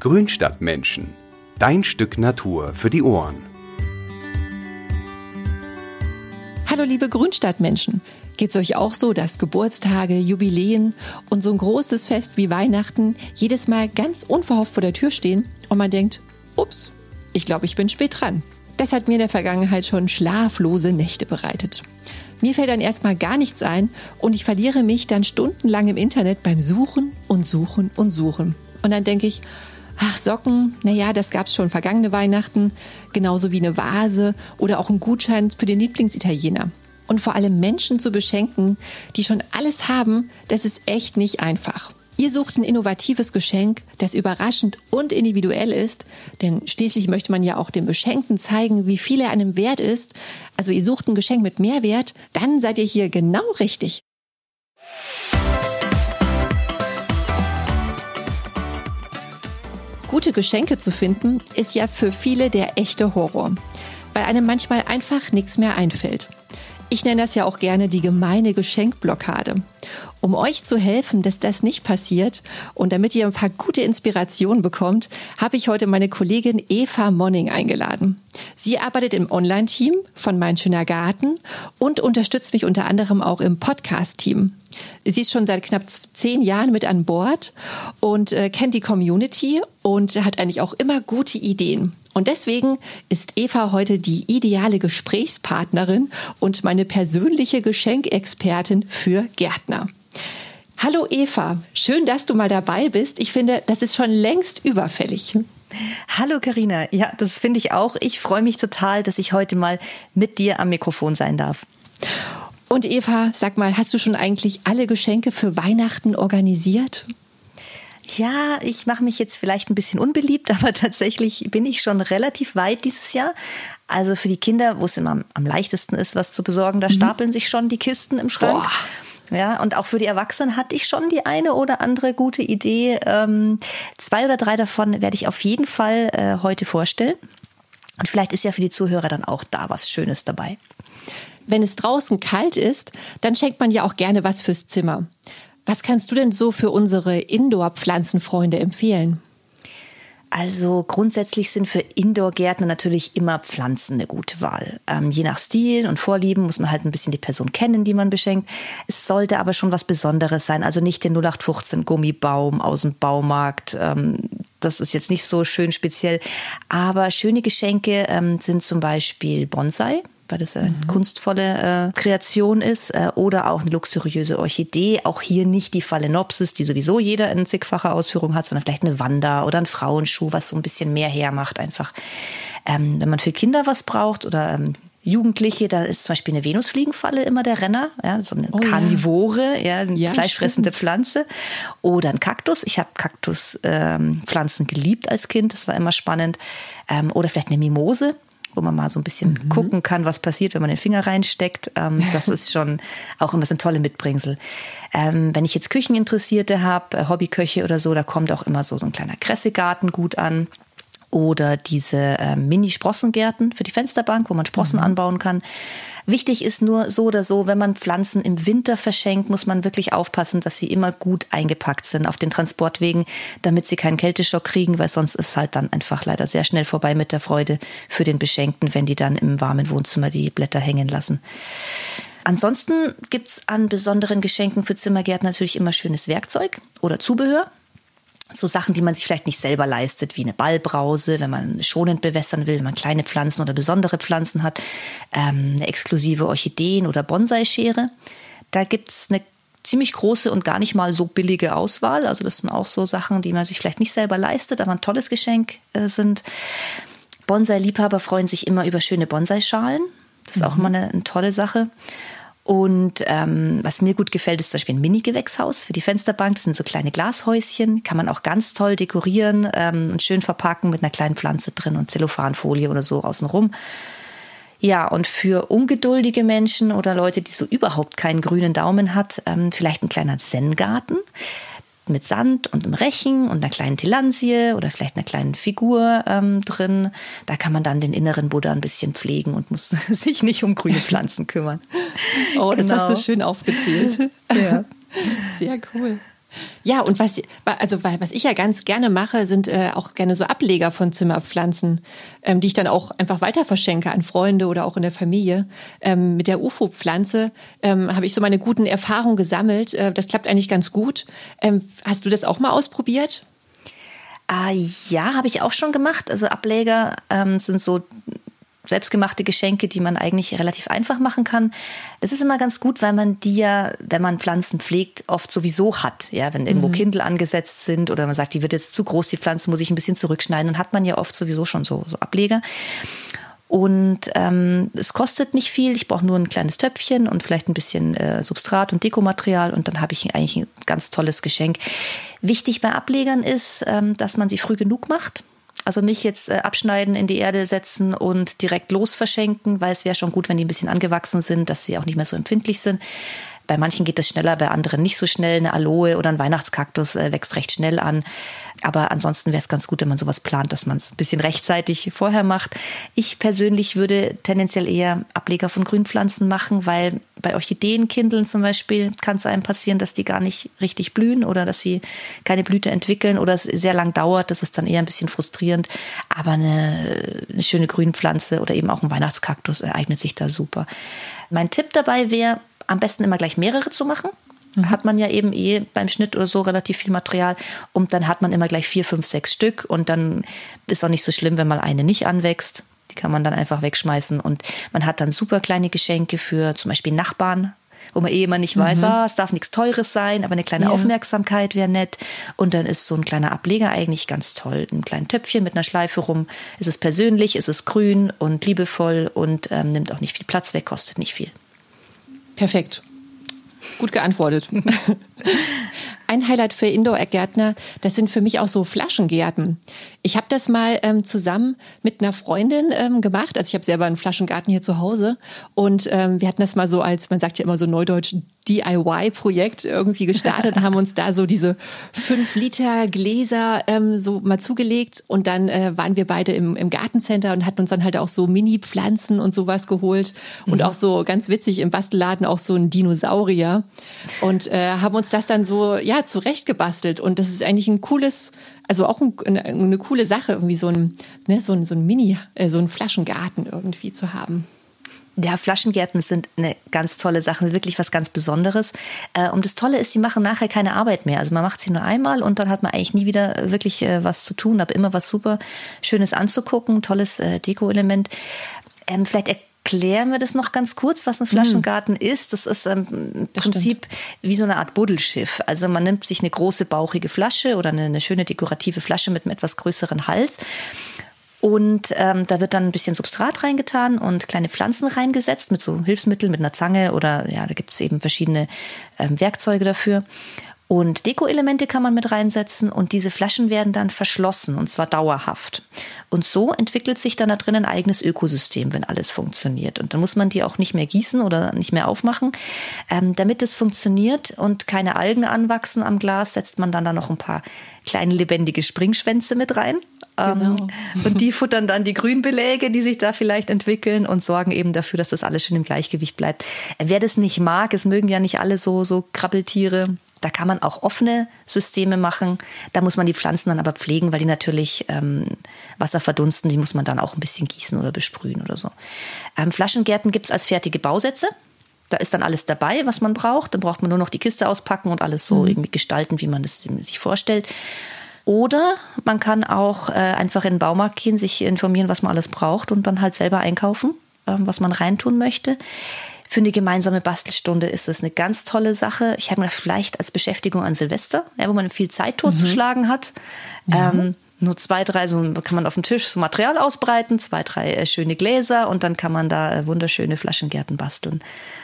Grünstadtmenschen. Dein Stück Natur für die Ohren. Hallo liebe Grünstadtmenschen. Geht es euch auch so, dass Geburtstage, Jubiläen und so ein großes Fest wie Weihnachten jedes Mal ganz unverhofft vor der Tür stehen und man denkt, ups, ich glaube, ich bin spät dran. Das hat mir in der Vergangenheit schon schlaflose Nächte bereitet. Mir fällt dann erstmal gar nichts ein und ich verliere mich dann stundenlang im Internet beim Suchen und Suchen und Suchen. Und dann denke ich, ach, Socken, naja, das gab es schon vergangene Weihnachten, genauso wie eine Vase oder auch ein Gutschein für den Lieblingsitaliener. Und vor allem Menschen zu beschenken, die schon alles haben, das ist echt nicht einfach. Ihr sucht ein innovatives Geschenk, das überraschend und individuell ist, denn schließlich möchte man ja auch dem Beschenkten zeigen, wie viel er einem wert ist. Also ihr sucht ein Geschenk mit Mehrwert, dann seid ihr hier genau richtig. Gute Geschenke zu finden, ist ja für viele der echte Horror, weil einem manchmal einfach nichts mehr einfällt. Ich nenne das ja auch gerne die gemeine Geschenkblockade. Um euch zu helfen, dass das nicht passiert und damit ihr ein paar gute Inspirationen bekommt, habe ich heute meine Kollegin Eva Monning eingeladen. Sie arbeitet im Online-Team von Mein Schöner Garten und unterstützt mich unter anderem auch im Podcast-Team. Sie ist schon seit knapp zehn Jahren mit an Bord und äh, kennt die Community und hat eigentlich auch immer gute Ideen. Und deswegen ist Eva heute die ideale Gesprächspartnerin und meine persönliche Geschenkexpertin für Gärtner. Hallo Eva, schön, dass du mal dabei bist. Ich finde, das ist schon längst überfällig. Hallo Karina, ja, das finde ich auch. Ich freue mich total, dass ich heute mal mit dir am Mikrofon sein darf. Und Eva, sag mal, hast du schon eigentlich alle Geschenke für Weihnachten organisiert? Ja, ich mache mich jetzt vielleicht ein bisschen unbeliebt, aber tatsächlich bin ich schon relativ weit dieses Jahr. Also für die Kinder, wo es immer am leichtesten ist, was zu besorgen, da mhm. stapeln sich schon die Kisten im Schrank. Boah. Ja, und auch für die Erwachsenen hatte ich schon die eine oder andere gute Idee. Ähm, zwei oder drei davon werde ich auf jeden Fall äh, heute vorstellen. Und vielleicht ist ja für die Zuhörer dann auch da was Schönes dabei. Wenn es draußen kalt ist, dann schenkt man ja auch gerne was fürs Zimmer. Was kannst du denn so für unsere Indoor-Pflanzenfreunde empfehlen? Also grundsätzlich sind für Indoor-Gärtner natürlich immer Pflanzen eine gute Wahl. Ähm, je nach Stil und Vorlieben muss man halt ein bisschen die Person kennen, die man beschenkt. Es sollte aber schon was Besonderes sein, also nicht der 0815 Gummibaum aus dem Baumarkt. Ähm, das ist jetzt nicht so schön speziell. Aber schöne Geschenke ähm, sind zum Beispiel Bonsai weil das eine mhm. kunstvolle äh, Kreation ist, äh, oder auch eine luxuriöse Orchidee. Auch hier nicht die Phalaenopsis, die sowieso jeder in zigfacher Ausführung hat, sondern vielleicht eine Wanda oder ein Frauenschuh, was so ein bisschen mehr hermacht einfach. Ähm, wenn man für Kinder was braucht oder ähm, Jugendliche, da ist zum Beispiel eine Venusfliegenfalle immer der Renner, ja, so eine oh, Karnivore, ja, eine ja, fleischfressende stimmt. Pflanze. Oder ein Kaktus. Ich habe Kaktuspflanzen ähm, geliebt als Kind, das war immer spannend. Ähm, oder vielleicht eine Mimose, wo man mal so ein bisschen mhm. gucken kann, was passiert, wenn man den Finger reinsteckt. Ähm, das ist schon auch immer so ein tolle Mitbringsel. Ähm, wenn ich jetzt Kücheninteressierte habe, äh, Hobbyköche oder so, da kommt auch immer so, so ein kleiner Kressegarten gut an oder diese äh, Mini-Sprossengärten für die Fensterbank, wo man Sprossen mhm. anbauen kann. Wichtig ist nur so oder so, wenn man Pflanzen im Winter verschenkt, muss man wirklich aufpassen, dass sie immer gut eingepackt sind auf den Transportwegen, damit sie keinen Kälteschock kriegen, weil sonst ist halt dann einfach leider sehr schnell vorbei mit der Freude für den Beschenkten, wenn die dann im warmen Wohnzimmer die Blätter hängen lassen. Ansonsten gibt's an besonderen Geschenken für Zimmergärten natürlich immer schönes Werkzeug oder Zubehör so Sachen, die man sich vielleicht nicht selber leistet, wie eine Ballbrause, wenn man schonend bewässern will, wenn man kleine Pflanzen oder besondere Pflanzen hat, ähm, eine exklusive Orchideen- oder Bonsai-Schere. Da gibt's eine ziemlich große und gar nicht mal so billige Auswahl. Also das sind auch so Sachen, die man sich vielleicht nicht selber leistet, aber ein tolles Geschenk äh, sind. Bonsai-Liebhaber freuen sich immer über schöne Bonsai-Schalen. Das ist mhm. auch immer eine, eine tolle Sache. Und ähm, was mir gut gefällt, ist zum Beispiel ein Mini-Gewächshaus für die Fensterbank. Das sind so kleine Glashäuschen, kann man auch ganz toll dekorieren ähm, und schön verpacken mit einer kleinen Pflanze drin und Zellophanfolie oder so außenrum. Ja, und für ungeduldige Menschen oder Leute, die so überhaupt keinen grünen Daumen hat, ähm, vielleicht ein kleiner Zen-Garten mit Sand und einem Rechen und einer kleinen Tilansie oder vielleicht einer kleinen Figur ähm, drin. Da kann man dann den inneren Buddha ein bisschen pflegen und muss sich nicht um grüne Pflanzen kümmern. Oh, das genau. hast du schön aufgezählt. Ja. Sehr cool. Ja, und was, also, was ich ja ganz gerne mache, sind äh, auch gerne so Ableger von Zimmerpflanzen, ähm, die ich dann auch einfach weiter verschenke an Freunde oder auch in der Familie. Ähm, mit der UFO-Pflanze ähm, habe ich so meine guten Erfahrungen gesammelt. Äh, das klappt eigentlich ganz gut. Ähm, hast du das auch mal ausprobiert? Ah, ja, habe ich auch schon gemacht. Also Ableger ähm, sind so selbstgemachte Geschenke, die man eigentlich relativ einfach machen kann. Das ist immer ganz gut, weil man die ja, wenn man Pflanzen pflegt, oft sowieso hat. Ja, wenn irgendwo mhm. Kindel angesetzt sind oder man sagt, die wird jetzt zu groß, die Pflanze muss ich ein bisschen zurückschneiden, dann hat man ja oft sowieso schon so, so Ableger. Und ähm, es kostet nicht viel. Ich brauche nur ein kleines Töpfchen und vielleicht ein bisschen äh, Substrat und Dekomaterial und dann habe ich eigentlich ein ganz tolles Geschenk. Wichtig bei Ablegern ist, ähm, dass man sie früh genug macht. Also nicht jetzt äh, abschneiden, in die Erde setzen und direkt los verschenken, weil es wäre schon gut, wenn die ein bisschen angewachsen sind, dass sie auch nicht mehr so empfindlich sind. Bei manchen geht das schneller, bei anderen nicht so schnell. Eine Aloe oder ein Weihnachtskaktus äh, wächst recht schnell an. Aber ansonsten wäre es ganz gut, wenn man sowas plant, dass man es ein bisschen rechtzeitig vorher macht. Ich persönlich würde tendenziell eher Ableger von Grünpflanzen machen, weil bei Orchideenkindeln zum Beispiel kann es einem passieren, dass die gar nicht richtig blühen oder dass sie keine Blüte entwickeln oder es sehr lang dauert. Das ist dann eher ein bisschen frustrierend. Aber eine, eine schöne Grünpflanze oder eben auch ein Weihnachtskaktus eignet sich da super. Mein Tipp dabei wäre, am besten immer gleich mehrere zu machen. Mhm. Hat man ja eben eh beim Schnitt oder so relativ viel Material und dann hat man immer gleich vier, fünf, sechs Stück und dann ist auch nicht so schlimm, wenn mal eine nicht anwächst. Die kann man dann einfach wegschmeißen und man hat dann super kleine Geschenke für zum Beispiel Nachbarn, wo man eh immer nicht weiß, mhm. ah, es darf nichts Teures sein, aber eine kleine ja. Aufmerksamkeit wäre nett. Und dann ist so ein kleiner Ableger eigentlich ganz toll. Ein kleines Töpfchen mit einer Schleife rum. Es ist persönlich, es ist grün und liebevoll und ähm, nimmt auch nicht viel Platz weg, kostet nicht viel. Perfekt. Gut geantwortet. Ein Highlight für Indoor-Gärtner, das sind für mich auch so Flaschengärten. Ich habe das mal ähm, zusammen mit einer Freundin ähm, gemacht. Also ich habe selber einen Flaschengarten hier zu Hause. Und ähm, wir hatten das mal so als, man sagt ja immer so neudeutsch, DIY-Projekt irgendwie gestartet und haben uns da so diese fünf Liter Gläser ähm, so mal zugelegt. Und dann äh, waren wir beide im, im Gartencenter und hatten uns dann halt auch so Mini-Pflanzen und sowas geholt. Und mhm. auch so ganz witzig im Bastelladen auch so ein Dinosaurier. Und äh, haben uns das dann so ja zurechtgebastelt. Und das ist eigentlich ein cooles also auch ein, eine, coole Sache irgendwie so ein ne, so ein, so ein Mini äh, so ein Flaschengarten irgendwie zu haben. Ja, Flaschengärten sind eine ganz tolle Sache, wirklich was ganz Besonderes. Äh, und das Tolle ist, sie machen nachher keine Arbeit mehr. Also man macht sie nur einmal und dann hat man eigentlich nie wieder wirklich äh, was zu tun, aber immer was super Schönes anzugucken, tolles äh, Deko-Element. Ähm, vielleicht erklären wir das noch ganz kurz, was ein Flaschengarten mhm. ist. Das ist ähm, im Prinzip wie so eine Art Buddelschiff. Also man nimmt sich eine große bauchige Flasche oder eine, eine schöne dekorative Flasche mit einem etwas größeren Hals und ähm, da wird dann ein bisschen Substrat reingetan und kleine Pflanzen reingesetzt mit so Hilfsmitteln, mit einer Zange oder ja, da gibt es eben verschiedene ähm, Werkzeuge dafür. Und Deko-Elemente kann man mit reinsetzen und diese Flaschen werden dann verschlossen und zwar dauerhaft. Und so entwickelt sich dann da drin ein eigenes Ökosystem, wenn alles funktioniert. Und dann muss man die auch nicht mehr gießen oder nicht mehr aufmachen. Ähm, damit es funktioniert und keine Algen anwachsen am Glas, setzt man dann da noch ein paar kleine lebendige Springschwänze mit rein. Ähm, genau. und die futtern dann die Grünbeläge, die sich da vielleicht entwickeln und sorgen eben dafür, dass das alles schön im Gleichgewicht bleibt. Wer das nicht mag, es mögen ja nicht alle so, so Krabbeltiere, da kann man auch offene Systeme machen. Da muss man die Pflanzen dann aber pflegen, weil die natürlich ähm, Wasser verdunsten. Die muss man dann auch ein bisschen gießen oder besprühen oder so. Ähm, Flaschengärten gibt es als fertige Bausätze. Da ist dann alles dabei, was man braucht. Dann braucht man nur noch die Kiste auspacken und alles so mhm. irgendwie gestalten, wie man es sich vorstellt. Oder man kann auch äh, einfach in den Baumarkt gehen, sich informieren, was man alles braucht und dann halt selber einkaufen, äh, was man reintun möchte. Für eine gemeinsame Bastelstunde ist es eine ganz tolle Sache. Ich habe mir vielleicht als Beschäftigung an Silvester, ja, wo man viel Zeit totzuschlagen mhm. hat. Ja. Ähm, nur zwei, drei, so kann man auf dem Tisch so Material ausbreiten, zwei, drei äh, schöne Gläser und dann kann man da äh, wunderschöne Flaschengärten basteln.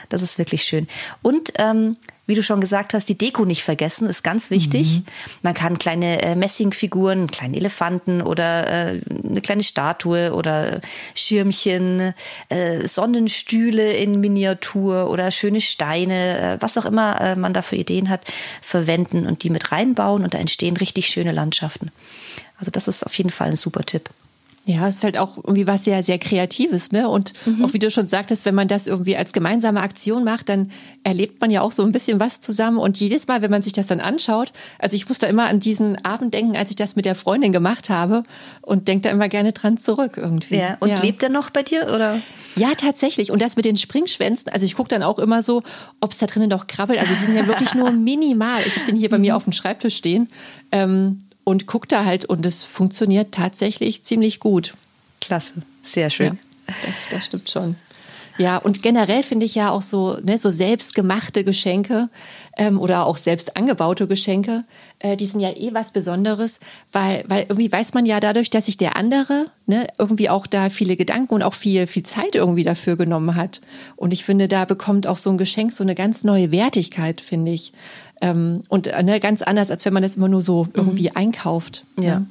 Das ist wirklich schön. Und ähm, wie du schon gesagt hast, die Deko nicht vergessen, ist ganz wichtig. Mhm. Man kann kleine äh, Messingfiguren, kleine Elefanten oder äh, eine kleine Statue oder Schirmchen, äh, Sonnenstühle in Miniatur oder schöne Steine, äh, was auch immer äh, man da für Ideen hat, verwenden und die mit reinbauen und da entstehen richtig schöne Landschaften. Also das ist auf jeden Fall ein super Tipp. Ja, es ist halt auch irgendwie was sehr, sehr Kreatives, ne? Und mhm. auch wie du schon sagtest, wenn man das irgendwie als gemeinsame Aktion macht, dann erlebt man ja auch so ein bisschen was zusammen. Und jedes Mal, wenn man sich das dann anschaut, also ich muss da immer an diesen Abend denken, als ich das mit der Freundin gemacht habe und denke da immer gerne dran zurück irgendwie. Ja, und ja. lebt er noch bei dir oder? Ja, tatsächlich. Und das mit den Springschwänzen, also ich gucke dann auch immer so, ob es da drinnen noch krabbelt. Also die sind ja wirklich nur minimal. Ich habe den hier bei mir mhm. auf dem Schreibtisch stehen. Ähm, und guckt da halt und es funktioniert tatsächlich ziemlich gut. Klasse, sehr schön. Ja, das, das stimmt schon. Ja, und generell finde ich ja auch so, ne, so selbstgemachte Geschenke ähm, oder auch selbst angebaute Geschenke, äh, die sind ja eh was Besonderes, weil, weil irgendwie weiß man ja dadurch, dass sich der andere ne, irgendwie auch da viele Gedanken und auch viel, viel Zeit irgendwie dafür genommen hat. Und ich finde, da bekommt auch so ein Geschenk so eine ganz neue Wertigkeit, finde ich. Ähm, und äh, ne, ganz anders, als wenn man das immer nur so irgendwie mhm. einkauft. Ne? Ja.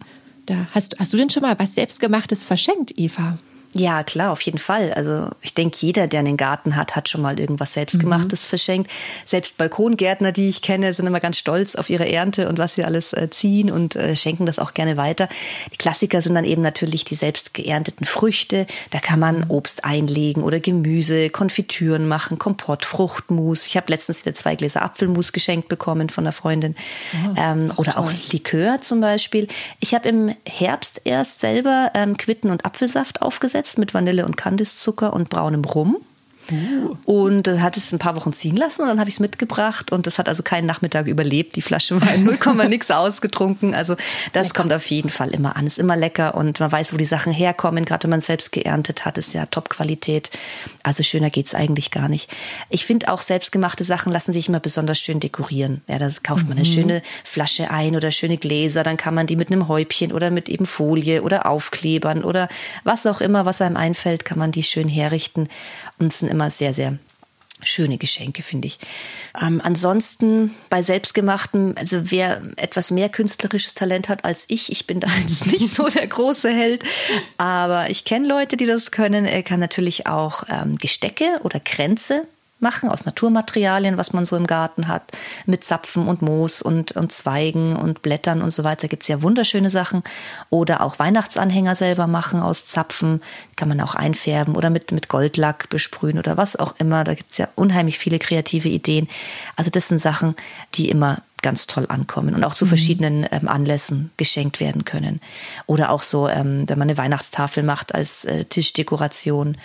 Da hast, hast du denn schon mal was Selbstgemachtes verschenkt, Eva? Ja, klar, auf jeden Fall. Also ich denke, jeder, der einen Garten hat, hat schon mal irgendwas Selbstgemachtes mhm. verschenkt. Selbst Balkongärtner, die ich kenne, sind immer ganz stolz auf ihre Ernte und was sie alles äh, ziehen und äh, schenken das auch gerne weiter. Die Klassiker sind dann eben natürlich die selbst geernteten Früchte. Da kann man mhm. Obst einlegen oder Gemüse, Konfitüren machen, Kompott, Fruchtmus. Ich habe letztens wieder zwei Gläser Apfelmus geschenkt bekommen von einer Freundin. Oh, ähm, oder toll. auch Likör zum Beispiel. Ich habe im Herbst erst selber ähm, Quitten und Apfelsaft aufgesetzt aufgesetzt mit Vanille und Kandiszucker und braunem Rum. Uh. Und äh, hat es ein paar Wochen ziehen lassen und dann habe ich es mitgebracht und das hat also keinen Nachmittag überlebt. Die Flasche war in 0, nix ausgetrunken. Also das lecker. kommt auf jeden Fall immer an. Ist immer lecker und man weiß, wo die Sachen herkommen. Gerade wenn man es selbst geerntet hat, ist ja Top-Qualität. Also schöner geht's eigentlich gar nicht. Ich finde auch selbstgemachte Sachen lassen sich immer besonders schön dekorieren. Ja, da kauft man eine mhm. schöne Flasche ein oder schöne Gläser, dann kann man die mit einem Häubchen oder mit eben Folie oder Aufklebern oder was auch immer, was einem einfällt, kann man die schön herrichten und es sind immer sehr, sehr schöne Geschenke, finde ich. Ähm, ansonsten bei selbstgemachten, also wer etwas mehr künstlerisches Talent hat als ich, ich bin da jetzt nicht so der große Held, aber ich kenne Leute, die das können. Er kann natürlich auch ähm, Gestecke oder Kränze machen aus Naturmaterialien, was man so im Garten hat, mit Zapfen und Moos und, und Zweigen und Blättern und so weiter. Gibt es ja wunderschöne Sachen. Oder auch Weihnachtsanhänger selber machen aus Zapfen, kann man auch einfärben oder mit, mit Goldlack besprühen oder was auch immer. Da gibt es ja unheimlich viele kreative Ideen. Also das sind Sachen, die immer ganz toll ankommen und auch zu mhm. verschiedenen ähm, Anlässen geschenkt werden können. Oder auch so, ähm, wenn man eine Weihnachtstafel macht als äh, Tischdekoration,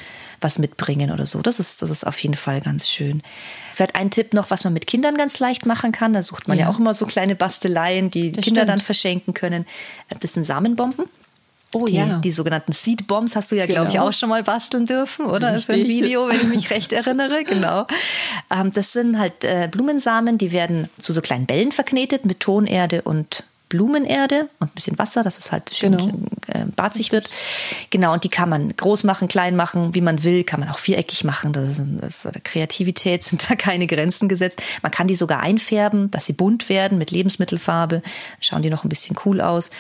was mitbringen oder so. Das ist, das ist auf jeden Fall ganz schön. Vielleicht ein Tipp noch, was man mit Kindern ganz leicht machen kann. Da sucht man ja, ja auch immer so kleine Basteleien, die das Kinder stimmt. dann verschenken können. Das sind Samenbomben. Oh die, ja. Die sogenannten Seed Bombs hast du ja, genau. glaube ich, auch schon mal basteln dürfen, oder? Richtig. Für ein Video, wenn ich mich recht erinnere. Genau. Ähm, das sind halt äh, Blumensamen, die werden zu so kleinen Bällen verknetet mit Tonerde und Blumenerde und ein bisschen Wasser, dass es halt schön, genau. schön äh, barzig wird. Genau, und die kann man groß machen, klein machen, wie man will, kann man auch viereckig machen. Das ist, das ist Kreativität sind da keine Grenzen gesetzt. Man kann die sogar einfärben, dass sie bunt werden mit Lebensmittelfarbe. Schauen die noch ein bisschen cool aus.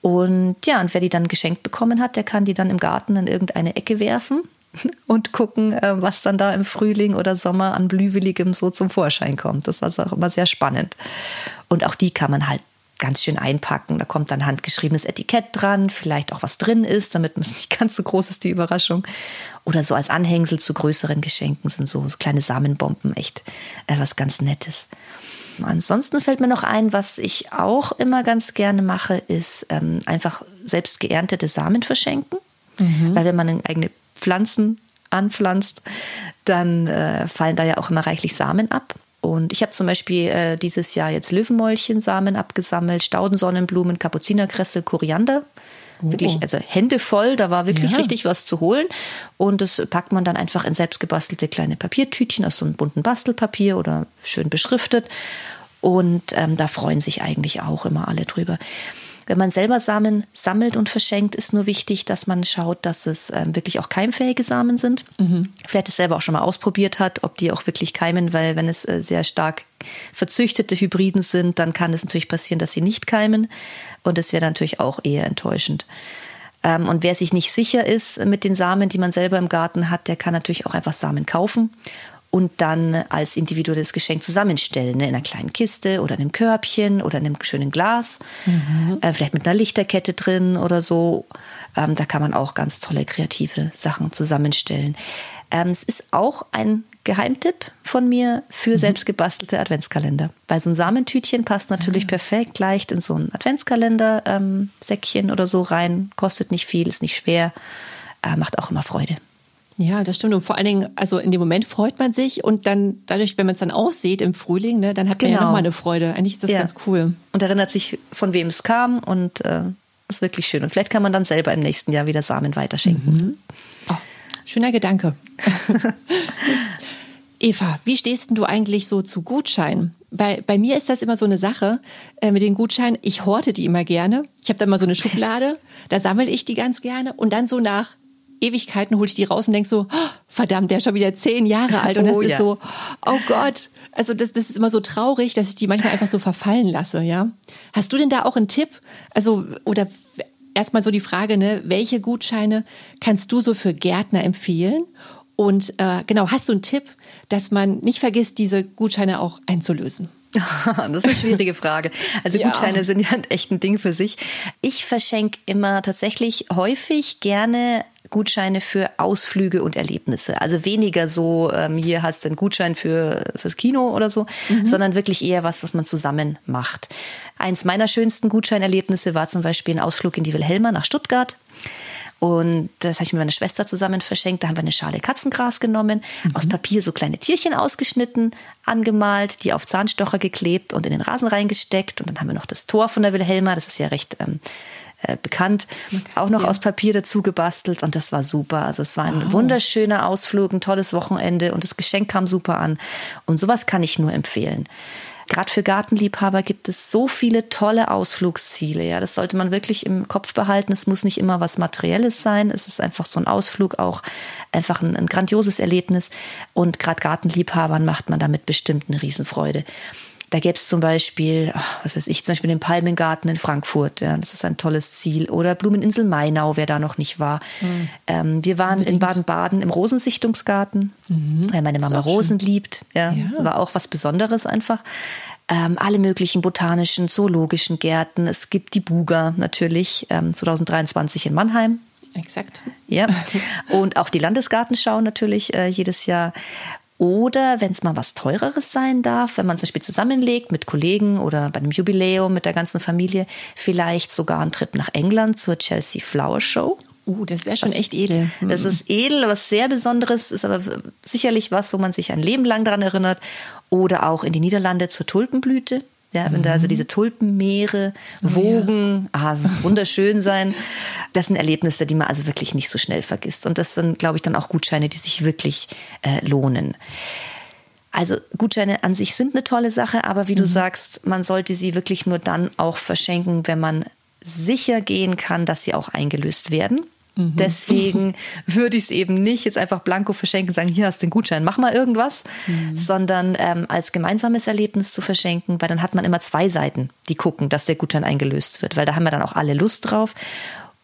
Und ja, und wer die dann geschenkt bekommen hat, der kann die dann im Garten in irgendeine Ecke werfen und gucken, äh, was dann da im Frühling oder Sommer an Blühwilligem so zum Vorschein kommt. Das also auch immer sehr spannend. Und auch die kann man halt ganz schön einpacken. Da kommt dann handgeschriebenes Etikett dran, vielleicht auch was drin ist, damit es nicht ganz so groß ist, die Überraschung. Oder so als Anhängsel zu größeren Geschenken sind so, kleine Samenbomben echt äh, was ganz Nettes. Ansonsten fällt mir noch ein, was ich auch immer ganz gerne mache, ist ähm, einfach selbst geerntete Samen verschenken. Mhm. Weil wenn man eigene Pflanzen anpflanzt, dann äh, fallen da ja auch immer reichlich Samen ab. Und ich habe zum Beispiel äh, dieses Jahr jetzt Löwenmäulchensamen abgesammelt, Staudensonnenblumen, Kapuzinerkresse, Koriander. Oh. Wirklich, also Hände voll, da war wirklich ja. richtig was zu holen. Und das packt man dann einfach in selbstgebastelte kleine Papiertütchen aus so einem bunten Bastelpapier oder schön beschriftet. Und ähm, da freuen sich eigentlich auch immer alle drüber. Wenn man selber Samen sammelt und verschenkt, ist nur wichtig, dass man schaut, dass es ähm, wirklich auch keimfähige Samen sind. Mhm. Vielleicht es selber auch schon mal ausprobiert hat, ob die auch wirklich keimen, weil wenn es äh, sehr stark verzüchtete Hybriden sind, dann kann es natürlich passieren, dass sie nicht keimen. Und das wäre natürlich auch eher enttäuschend. Ähm, und wer sich nicht sicher ist mit den Samen, die man selber im Garten hat, der kann natürlich auch einfach Samen kaufen und dann als individuelles Geschenk zusammenstellen, ne? in einer kleinen Kiste oder in einem Körbchen oder in einem schönen Glas, mhm. äh, vielleicht mit einer Lichterkette drin oder so. Ähm, da kann man auch ganz tolle kreative Sachen zusammenstellen. Ähm, es ist auch ein Geheimtipp von mir für mhm. selbstgebastelte Adventskalender. Weil so ein Samentütchen passt natürlich mhm. perfekt leicht in so ein Adventskalender-Säckchen ähm, oder so rein. Kostet nicht viel, ist nicht schwer, äh, macht auch immer Freude. Ja, das stimmt. Und vor allen Dingen, also in dem Moment freut man sich und dann dadurch, wenn man es dann aussieht im Frühling, ne, dann hat man genau. ja nochmal eine Freude. Eigentlich ist das ja. ganz cool. Und erinnert sich, von wem es kam und äh, ist wirklich schön. Und vielleicht kann man dann selber im nächsten Jahr wieder Samen weiterschenken. Mhm. Schöner Gedanke. Eva, wie stehst du eigentlich so zu Gutscheinen? Bei, bei mir ist das immer so eine Sache äh, mit den Gutscheinen. Ich horte die immer gerne. Ich habe da immer so eine Schublade, da sammle ich die ganz gerne und dann so nach Ewigkeiten hole ich die raus und denke so, oh, verdammt, der ist schon wieder zehn Jahre alt. Und das oh, ist ja. so, oh Gott. Also das, das ist immer so traurig, dass ich die manchmal einfach so verfallen lasse, ja. Hast du denn da auch einen Tipp? Also, oder erstmal so die Frage, ne, welche Gutscheine kannst du so für Gärtner empfehlen? Und äh, genau, hast du einen Tipp, dass man nicht vergisst, diese Gutscheine auch einzulösen? Das ist eine schwierige Frage. Also ja. Gutscheine sind ja echt ein Ding für sich. Ich verschenke immer tatsächlich häufig gerne Gutscheine für Ausflüge und Erlebnisse. Also weniger so, ähm, hier hast du einen Gutschein für, fürs Kino oder so, mhm. sondern wirklich eher was, was man zusammen macht. Eins meiner schönsten Gutscheinerlebnisse war zum Beispiel ein Ausflug in die Wilhelma nach Stuttgart. Und das habe ich mit meiner Schwester zusammen verschenkt. Da haben wir eine Schale Katzengras genommen, mhm. aus Papier so kleine Tierchen ausgeschnitten, angemalt, die auf Zahnstocher geklebt und in den Rasen reingesteckt. Und dann haben wir noch das Tor von der Wilhelma, das ist ja recht ähm, äh, bekannt, auch noch ja. aus Papier dazu gebastelt. Und das war super. Also es war ein oh. wunderschöner Ausflug, ein tolles Wochenende und das Geschenk kam super an. Und sowas kann ich nur empfehlen. Gerade für Gartenliebhaber gibt es so viele tolle Ausflugsziele. Ja, das sollte man wirklich im Kopf behalten. Es muss nicht immer was Materielles sein. Es ist einfach so ein Ausflug auch einfach ein, ein grandioses Erlebnis. Und gerade Gartenliebhabern macht man damit bestimmt eine Riesenfreude. Da gäbe es zum Beispiel, was weiß ich, zum Beispiel den Palmengarten in Frankfurt. Ja, das ist ein tolles Ziel. Oder Blumeninsel Mainau, wer da noch nicht war. Mhm. Ähm, wir waren Unbedingt. in Baden-Baden im Rosensichtungsgarten, mhm. weil meine Mama Rosen schön. liebt. Ja, ja, War auch was Besonderes einfach. Ähm, alle möglichen botanischen, zoologischen Gärten. Es gibt die Buga natürlich, ähm, 2023 in Mannheim. Exakt. Ja. Und auch die Landesgartenschau natürlich äh, jedes Jahr. Oder wenn es mal was Teureres sein darf, wenn man zum Beispiel zusammenlegt mit Kollegen oder bei einem Jubiläum mit der ganzen Familie, vielleicht sogar einen Trip nach England zur Chelsea Flower Show. Uh, das wäre schon echt edel. Das ist edel, was sehr Besonderes, ist aber sicherlich was, wo man sich ein Leben lang daran erinnert. Oder auch in die Niederlande zur Tulpenblüte. Ja, wenn da also diese Tulpenmeere wogen, oh, ja. ah, das muss wunderschön sein. Das sind Erlebnisse, die man also wirklich nicht so schnell vergisst. Und das sind, glaube ich, dann auch Gutscheine, die sich wirklich äh, lohnen. Also Gutscheine an sich sind eine tolle Sache, aber wie mhm. du sagst, man sollte sie wirklich nur dann auch verschenken, wenn man sicher gehen kann, dass sie auch eingelöst werden. Mhm. Deswegen würde ich es eben nicht jetzt einfach blanko verschenken, sagen, hier hast du den Gutschein, mach mal irgendwas, mhm. sondern ähm, als gemeinsames Erlebnis zu verschenken, weil dann hat man immer zwei Seiten, die gucken, dass der Gutschein eingelöst wird, weil da haben wir dann auch alle Lust drauf.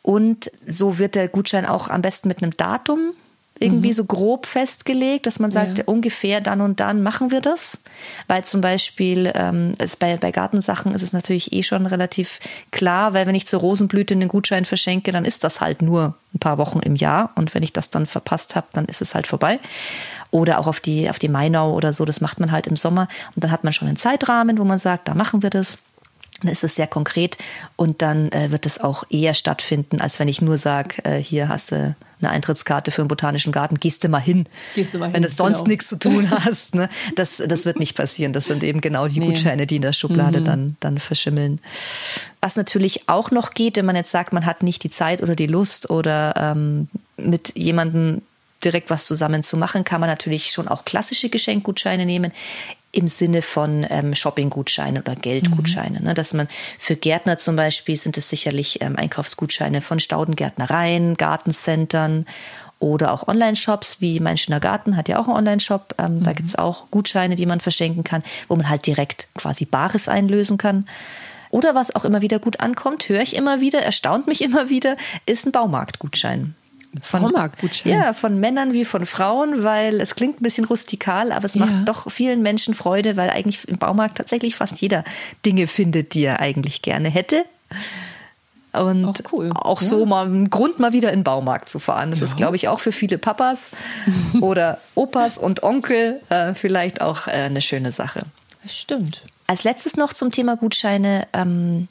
Und so wird der Gutschein auch am besten mit einem Datum irgendwie mhm. so grob festgelegt, dass man sagt, ja. ungefähr dann und dann machen wir das. Weil zum Beispiel ähm, bei, bei Gartensachen ist es natürlich eh schon relativ klar, weil wenn ich zur Rosenblüte einen Gutschein verschenke, dann ist das halt nur ein paar Wochen im Jahr. Und wenn ich das dann verpasst habe, dann ist es halt vorbei. Oder auch auf die, auf die Mainau oder so, das macht man halt im Sommer. Und dann hat man schon einen Zeitrahmen, wo man sagt, da machen wir das. Dann ist es sehr konkret und dann äh, wird es auch eher stattfinden, als wenn ich nur sage, äh, hier hast du eine Eintrittskarte für einen botanischen Garten, gehst du mal hin. Gehst du mal hin. Wenn du sonst genau. nichts zu tun hast. Ne? Das, das wird nicht passieren. Das sind eben genau die nee. Gutscheine, die in der Schublade mhm. dann, dann verschimmeln. Was natürlich auch noch geht, wenn man jetzt sagt, man hat nicht die Zeit oder die Lust oder ähm, mit jemandem direkt was zusammen zu machen, kann man natürlich schon auch klassische Geschenkgutscheine nehmen im Sinne von ähm, Shoppinggutscheine oder Geldgutscheine. Mhm. Ne? Dass man für Gärtner zum Beispiel sind es sicherlich ähm, Einkaufsgutscheine von Staudengärtnereien, Gartencentern oder auch Online-Shops, wie Mein Schöner Garten hat ja auch einen Online-Shop. Ähm, mhm. Da gibt es auch Gutscheine, die man verschenken kann, wo man halt direkt quasi Bares einlösen kann. Oder was auch immer wieder gut ankommt, höre ich immer wieder, erstaunt mich immer wieder, ist ein Baumarktgutschein. Von, Baumarktgutschein. Ja, von Männern wie von Frauen, weil es klingt ein bisschen rustikal, aber es macht Ja. doch vielen Menschen Freude, weil eigentlich im Baumarkt tatsächlich fast jeder Dinge findet, die er eigentlich gerne hätte. Und Auch cool. auch Ja. so mal ein Grund, mal wieder in den Baumarkt zu fahren. Das ist, glaube ich, auch für viele Papas oder Opas und Onkel äh, vielleicht auch äh, eine schöne Sache. Das stimmt. Als letztes noch zum Thema Gutscheine, ähm,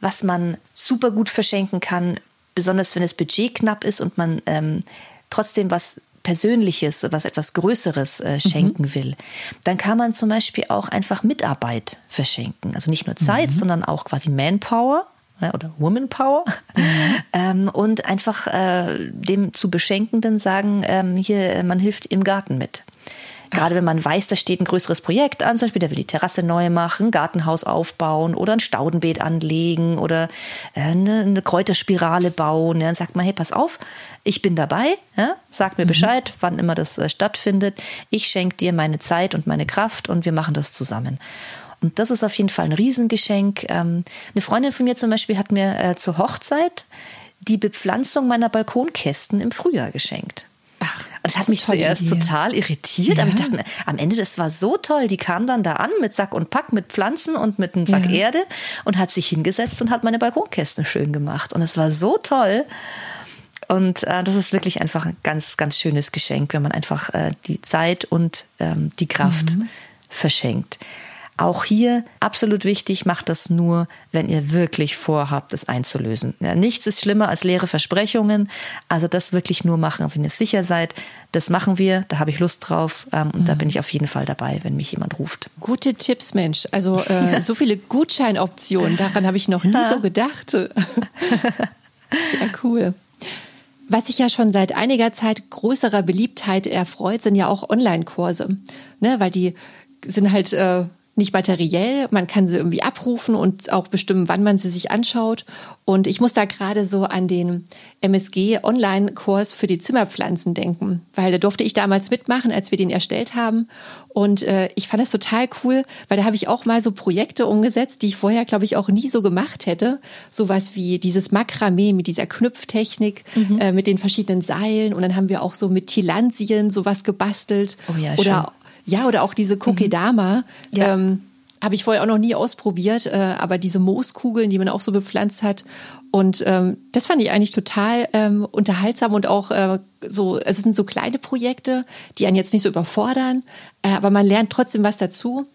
was man super gut verschenken kann, besonders wenn das Budget knapp ist und man ähm, trotzdem was Persönliches, was etwas Größeres äh, schenken will, dann kann man zum Beispiel auch einfach Mitarbeit verschenken. Also nicht nur Zeit, sondern auch quasi Manpower ja, oder Womanpower. ähm, und einfach äh, dem zu Beschenkenden sagen, ähm, hier, man hilft im Garten mit. Gerade wenn man weiß, da steht ein größeres Projekt an, zum Beispiel, der will die Terrasse neu machen, ein Gartenhaus aufbauen oder ein Staudenbeet anlegen oder äh, eine, eine Kräuterspirale bauen. Ja, dann sagt man, hey, pass auf, ich bin dabei, ja, sag mir Bescheid, wann immer das äh, stattfindet. Ich schenke dir meine Zeit und meine Kraft und wir machen das zusammen. Und das ist auf jeden Fall ein Riesengeschenk. Ähm, eine Freundin von mir zum Beispiel hat mir äh, zur Hochzeit die Bepflanzung meiner Balkonkästen im Frühjahr geschenkt. Ach, das hat so mich zuerst Idee. total irritiert, aber ich Ja. dachte am Ende, das war so toll. Die kam dann da an mit Sack und Pack, mit Pflanzen und mit einem Sack Ja. Erde und hat sich hingesetzt und hat meine Balkonkästen schön gemacht. Und es war so toll. Und äh, das ist wirklich einfach ein ganz, ganz schönes Geschenk, wenn man einfach äh, die Zeit und ähm, die Kraft Mhm. verschenkt. Auch hier absolut wichtig, macht das nur, wenn ihr wirklich vorhabt, es einzulösen. Ja, nichts ist schlimmer als leere Versprechungen. Also das wirklich nur machen, wenn ihr sicher seid. Das machen wir, da habe ich Lust drauf ähm, und Mhm. da bin ich auf jeden Fall dabei, wenn mich jemand ruft. Gute Tipps, Mensch. Also äh, so viele Gutscheinoptionen, daran habe ich noch nie so gedacht. ja, cool. Was sich ja schon seit einiger Zeit größerer Beliebtheit erfreut, sind ja auch Online-Kurse. Ne? Weil die sind halt äh, nicht materiell, man kann sie irgendwie abrufen und auch bestimmen, wann man sie sich anschaut. Und ich muss da gerade so an den MSG-Online-Kurs für die Zimmerpflanzen denken, weil da durfte ich damals mitmachen, als wir den erstellt haben. Und äh, ich fand das total cool, weil da habe ich auch mal so Projekte umgesetzt, die ich vorher, glaube ich, auch nie so gemacht hätte. Sowas wie dieses Makramee mit dieser Knüpftechnik, äh, mit den verschiedenen Seilen. Und dann haben wir auch so mit Tilansien sowas gebastelt. Oh ja, oder ja, oder auch diese Kokedama. Ja. Ähm, habe ich vorher auch noch nie ausprobiert, äh, aber diese Mooskugeln, die man auch so bepflanzt hat. Und ähm, das fand ich eigentlich total ähm, unterhaltsam und auch äh, so, es sind so kleine Projekte, die einen jetzt nicht so überfordern, äh, aber man lernt trotzdem was dazu.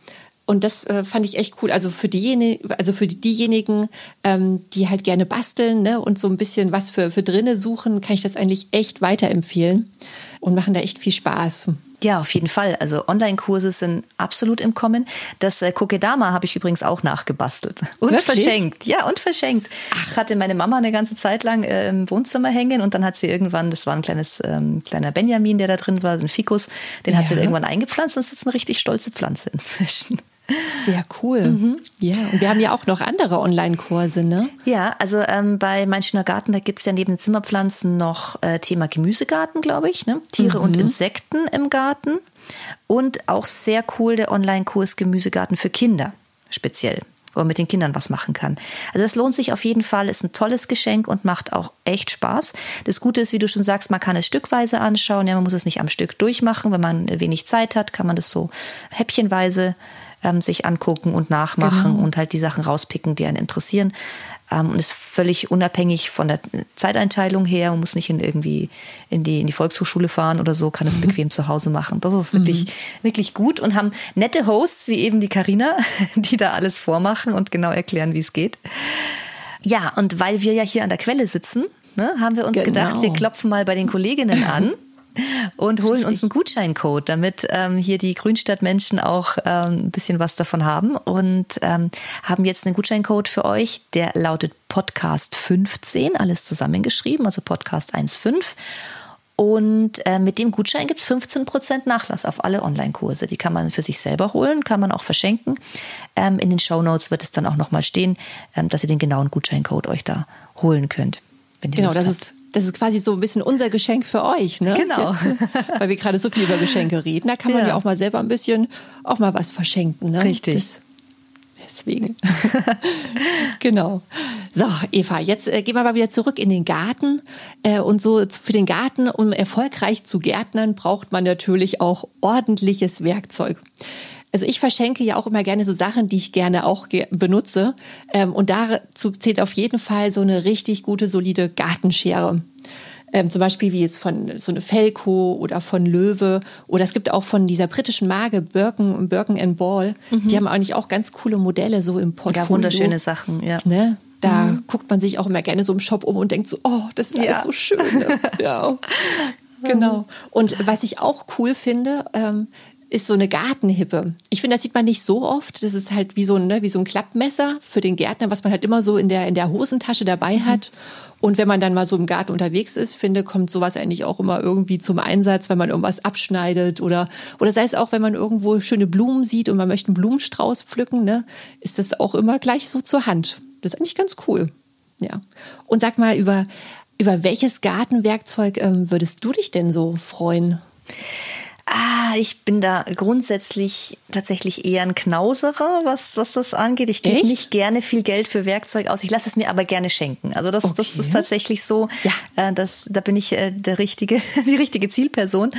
Und das äh, fand ich echt cool. Also für diejenigen, also für diejenigen, ähm, die halt gerne basteln ne, und so ein bisschen was für, für drinne suchen, kann ich das eigentlich echt weiterempfehlen und machen da echt viel Spaß. Ja, auf jeden Fall. Also Online-Kurse sind absolut im Kommen. Das äh, Kokedama habe ich übrigens auch nachgebastelt. Und Wirklich? verschenkt. Ja, und verschenkt. Das hatte meine Mama eine ganze Zeit lang äh, im Wohnzimmer hängen und dann hat sie irgendwann, das war ein kleines, ähm, kleiner Benjamin, der da drin war, ein Fikus, den hat sie Ja. irgendwann eingepflanzt und es ist eine richtig stolze Pflanze inzwischen. Sehr cool. Ja, und wir haben ja auch noch andere Online-Kurse, ne? Ja, also ähm, bei Mein Schöner Garten, da gibt's ja neben den Zimmerpflanzen noch äh, Thema Gemüsegarten, glaube ich. Ne? Tiere und Insekten im Garten. Und auch sehr cool der Online-Kurs Gemüsegarten für Kinder, speziell, wo man mit den Kindern was machen kann. Also das lohnt sich auf jeden Fall, ist ein tolles Geschenk und macht auch echt Spaß. Das Gute ist, wie du schon sagst, man kann es stückweise anschauen. Ja, man muss es nicht am Stück durchmachen. Wenn man wenig Zeit hat, kann man das so häppchenweise ähm, sich angucken und nachmachen und halt die Sachen rauspicken, die einen interessieren. Ähm, und ist völlig unabhängig von der Zeiteinteilung her. Man muss nicht in irgendwie in die, in die Volkshochschule fahren oder so, kann es bequem zu Hause machen. Das ist wirklich, wirklich gut und haben nette Hosts wie eben die Karina, die da alles vormachen und genau erklären, wie es geht. Ja, und weil wir ja hier an der Quelle sitzen, ne, haben wir uns Genau. gedacht, wir klopfen mal bei den Kolleginnen an und holen uns einen Gutscheincode, damit ähm, hier die Grünstadtmenschen auch ähm, ein bisschen was davon haben und ähm, haben jetzt einen Gutscheincode für euch, der lautet Podcast 15, alles zusammengeschrieben, also Podcast 15. Und äh, mit dem Gutschein gibt's 15% Nachlass auf alle Online-Kurse. Die kann man für sich selber holen, kann man auch verschenken. Ähm, in den Shownotes wird es dann auch nochmal stehen, ähm, dass ihr den genauen Gutscheincode euch da holen könnt. Wenn ihr Genau, Lust das habt. ist, das ist quasi so ein bisschen unser Geschenk für euch, ne? Genau. Jetzt, weil wir gerade so viel über Geschenke reden. Da kann man Ja. ja, auch mal selber ein bisschen auch mal was verschenken, ne? Richtig. Das, deswegen. genau. So, Eva, jetzt äh, gehen wir mal wieder zurück in den Garten. Äh, und so für den Garten, um erfolgreich zu gärtnern, braucht man natürlich auch ordentliches Werkzeug. Also ich verschenke ja auch immer gerne so Sachen, die ich gerne auch ge benutze. Ähm, und dazu zählt auf jeden Fall so eine richtig gute, solide Gartenschere. Ähm, zum Beispiel wie jetzt von so eine Felco oder von Löwe oder es gibt auch von dieser britischen Marke Birken, Birken Ball. Mhm. Die haben eigentlich auch ganz coole Modelle so im Portfolio. Ja, wunderschöne Sachen, ja. Ne? Da mhm. guckt man sich auch immer gerne so im Shop um und denkt so, oh, das ist ja. alles so schön. Ne? ja. Genau. Und was ich auch cool finde, ähm, ist so eine Gartenhippe. Ich finde, das sieht man nicht so oft. Das ist halt wie so ein, ne, wie so ein Klappmesser für den Gärtner, was man halt immer so in der, in der Hosentasche dabei mhm. hat. Und wenn man dann mal so im Garten unterwegs ist, finde, kommt sowas eigentlich auch immer irgendwie zum Einsatz, wenn man irgendwas abschneidet oder, oder sei es auch, wenn man irgendwo schöne Blumen sieht und man möchte einen Blumenstrauß pflücken, ne, ist das auch immer gleich so zur Hand. Das ist eigentlich ganz cool. Ja. Und sag mal, über, über welches Gartenwerkzeug ähm, würdest du dich denn so freuen? Ah, ich bin da grundsätzlich tatsächlich eher ein Knauserer, was, was das angeht. Ich gebe nicht gerne viel Geld für Werkzeug aus. Ich lasse es mir aber gerne schenken. Also das, okay. das ist tatsächlich so. Ja. Äh, das, da bin ich äh, der richtige, die richtige Zielperson,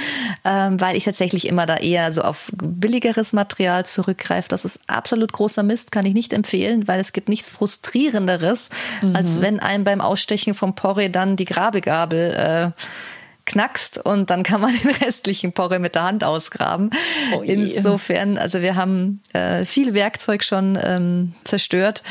ähm, weil ich tatsächlich immer da eher so auf billigeres Material zurückgreife. Das ist absolut großer Mist, kann ich nicht empfehlen, weil es gibt nichts frustrierenderes, mhm. als wenn einem beim Ausstechen vom Porree dann die Grabegabel äh, knackst und dann kann man den restlichen Porre mit der Hand ausgraben. Oh Insofern, also wir haben äh, viel Werkzeug schon ähm, zerstört.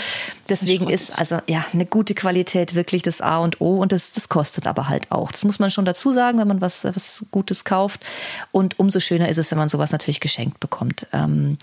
Deswegen ist, also ja eine gute Qualität wirklich das A und O und das, das kostet aber halt auch. Das muss man schon dazu sagen, wenn man was, was Gutes kauft. Und umso schöner ist es, wenn man sowas natürlich geschenkt bekommt. Ähm,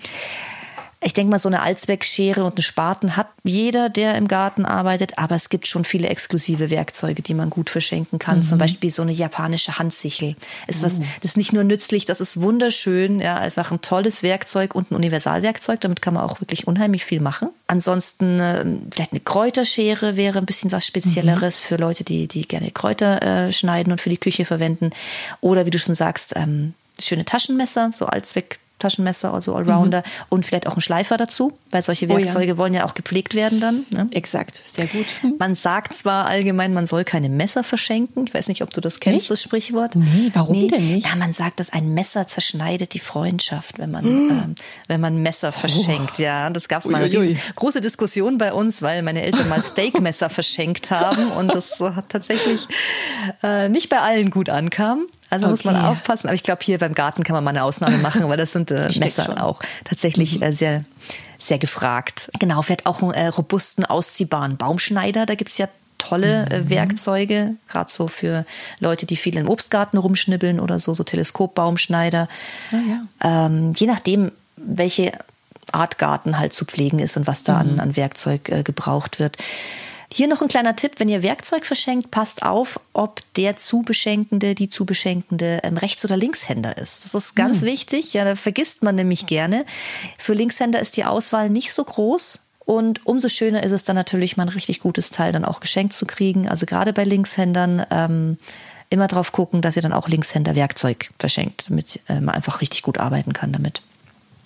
ich denke mal, so eine Allzweckschere und einen Spaten hat jeder, der im Garten arbeitet, aber es gibt schon viele exklusive Werkzeuge, die man gut verschenken kann. Mhm. Zum Beispiel so eine japanische Handsichel. Ist was, mhm. das ist nicht nur nützlich, das ist wunderschön, ja, einfach ein tolles Werkzeug und ein Universalwerkzeug. Damit kann man auch wirklich unheimlich viel machen. Ansonsten äh, vielleicht eine Kräuterschere wäre ein bisschen was Spezielleres mhm. für Leute, die, die gerne Kräuter äh, schneiden und für die Küche verwenden. Oder wie du schon sagst, ähm, schöne Taschenmesser, so Allzweck Taschenmesser, also Allrounder mhm. und vielleicht auch ein Schleifer dazu, weil solche Werkzeuge oh ja. wollen ja auch gepflegt werden dann. Ne? Exakt, sehr gut. Man sagt zwar allgemein, man soll keine Messer verschenken. Ich weiß nicht, ob du das kennst, Echt? das Sprichwort. Nee, warum nee. denn nicht? Ja, man sagt, dass ein Messer zerschneidet die Freundschaft, wenn man, mhm. ähm, wenn man Messer oh. verschenkt. Ja, das gab es mal eine große Diskussion bei uns, weil meine Eltern mal Steakmesser verschenkt haben und das hat tatsächlich äh, nicht bei allen gut ankam. Also okay. muss man aufpassen. Aber ich glaube, hier beim Garten kann man mal eine Ausnahme machen, weil das sind äh, Messer auch tatsächlich mhm. äh, sehr, sehr gefragt. Genau, vielleicht auch einen äh, robusten, ausziehbaren Baumschneider. Da gibt's ja tolle äh, mhm. Werkzeuge, gerade so für Leute, die viel im Obstgarten rumschnibbeln oder so, so Teleskopbaumschneider. Oh ja. ähm, je nachdem, welche Art Garten halt zu pflegen ist und was da mhm. an, an Werkzeug äh, gebraucht wird. Hier noch ein kleiner Tipp, wenn ihr Werkzeug verschenkt, passt auf, ob der Zubeschenkende, die Zubeschenkende ähm, Rechts- oder Linkshänder ist. Das ist ganz hm. wichtig, ja, da vergisst man nämlich gerne. Für Linkshänder ist die Auswahl nicht so groß. Und umso schöner ist es dann natürlich, mal ein richtig gutes Teil dann auch geschenkt zu kriegen. Also gerade bei Linkshändern ähm, immer drauf gucken, dass ihr dann auch Linkshänder Werkzeug verschenkt, damit äh, man einfach richtig gut arbeiten kann damit.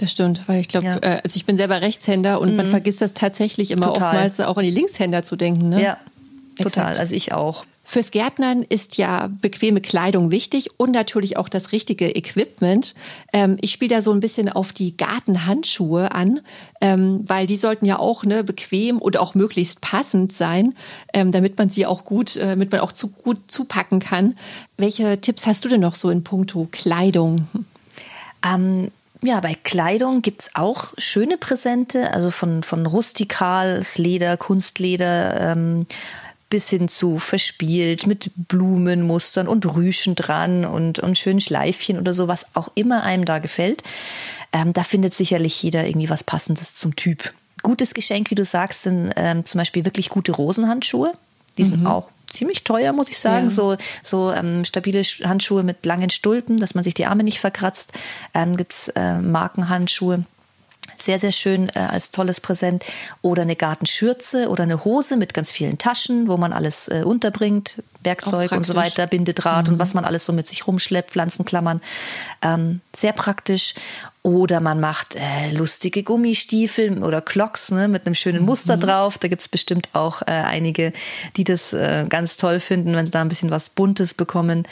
Das stimmt, weil ich glaube, ja. äh, also ich bin selber Rechtshänder und mhm. man vergisst das tatsächlich immer total. oftmals auch an die Linkshänder zu denken. Ne? Ja, Exakt. total. Also ich auch. Fürs Gärtnern ist ja bequeme Kleidung wichtig und natürlich auch das richtige Equipment. Ähm, ich spiele da so ein bisschen auf die Gartenhandschuhe an, ähm, weil die sollten ja auch ne, bequem und auch möglichst passend sein, ähm, damit man sie auch gut, äh, damit man auch zu gut zupacken kann. Welche Tipps hast du denn noch so in puncto Kleidung? Ähm, ja, bei Kleidung gibt's auch schöne Präsente, also von, von rustikales Leder, Kunstleder ähm, bis hin zu verspielt mit Blumenmustern und Rüschen dran und, und schönen Schleifchen oder so, was auch immer einem da gefällt. Ähm, da findet sicherlich jeder irgendwie was Passendes zum Typ. Gutes Geschenk, wie du sagst, sind ähm, zum Beispiel wirklich gute Rosenhandschuhe. Die sind mhm. auch ziemlich teuer, muss ich sagen. Ja. So, so ähm, stabile Handschuhe mit langen Stulpen, dass man sich die Arme nicht verkratzt. Ähm, Gibt es äh, Markenhandschuhe. Sehr, sehr schön äh, als tolles Präsent. Oder eine Gartenschürze oder eine Hose mit ganz vielen Taschen, wo man alles äh, unterbringt. Werkzeug und so weiter, Bindedraht mhm. und was man alles so mit sich rumschleppt, Pflanzenklammern. Ähm, sehr praktisch. Oder man macht äh, lustige Gummistiefel oder Clocks ne, mit einem schönen Muster mhm. drauf. Da gibt's bestimmt auch äh, einige, die das äh, ganz toll finden, wenn sie da ein bisschen was Buntes bekommen.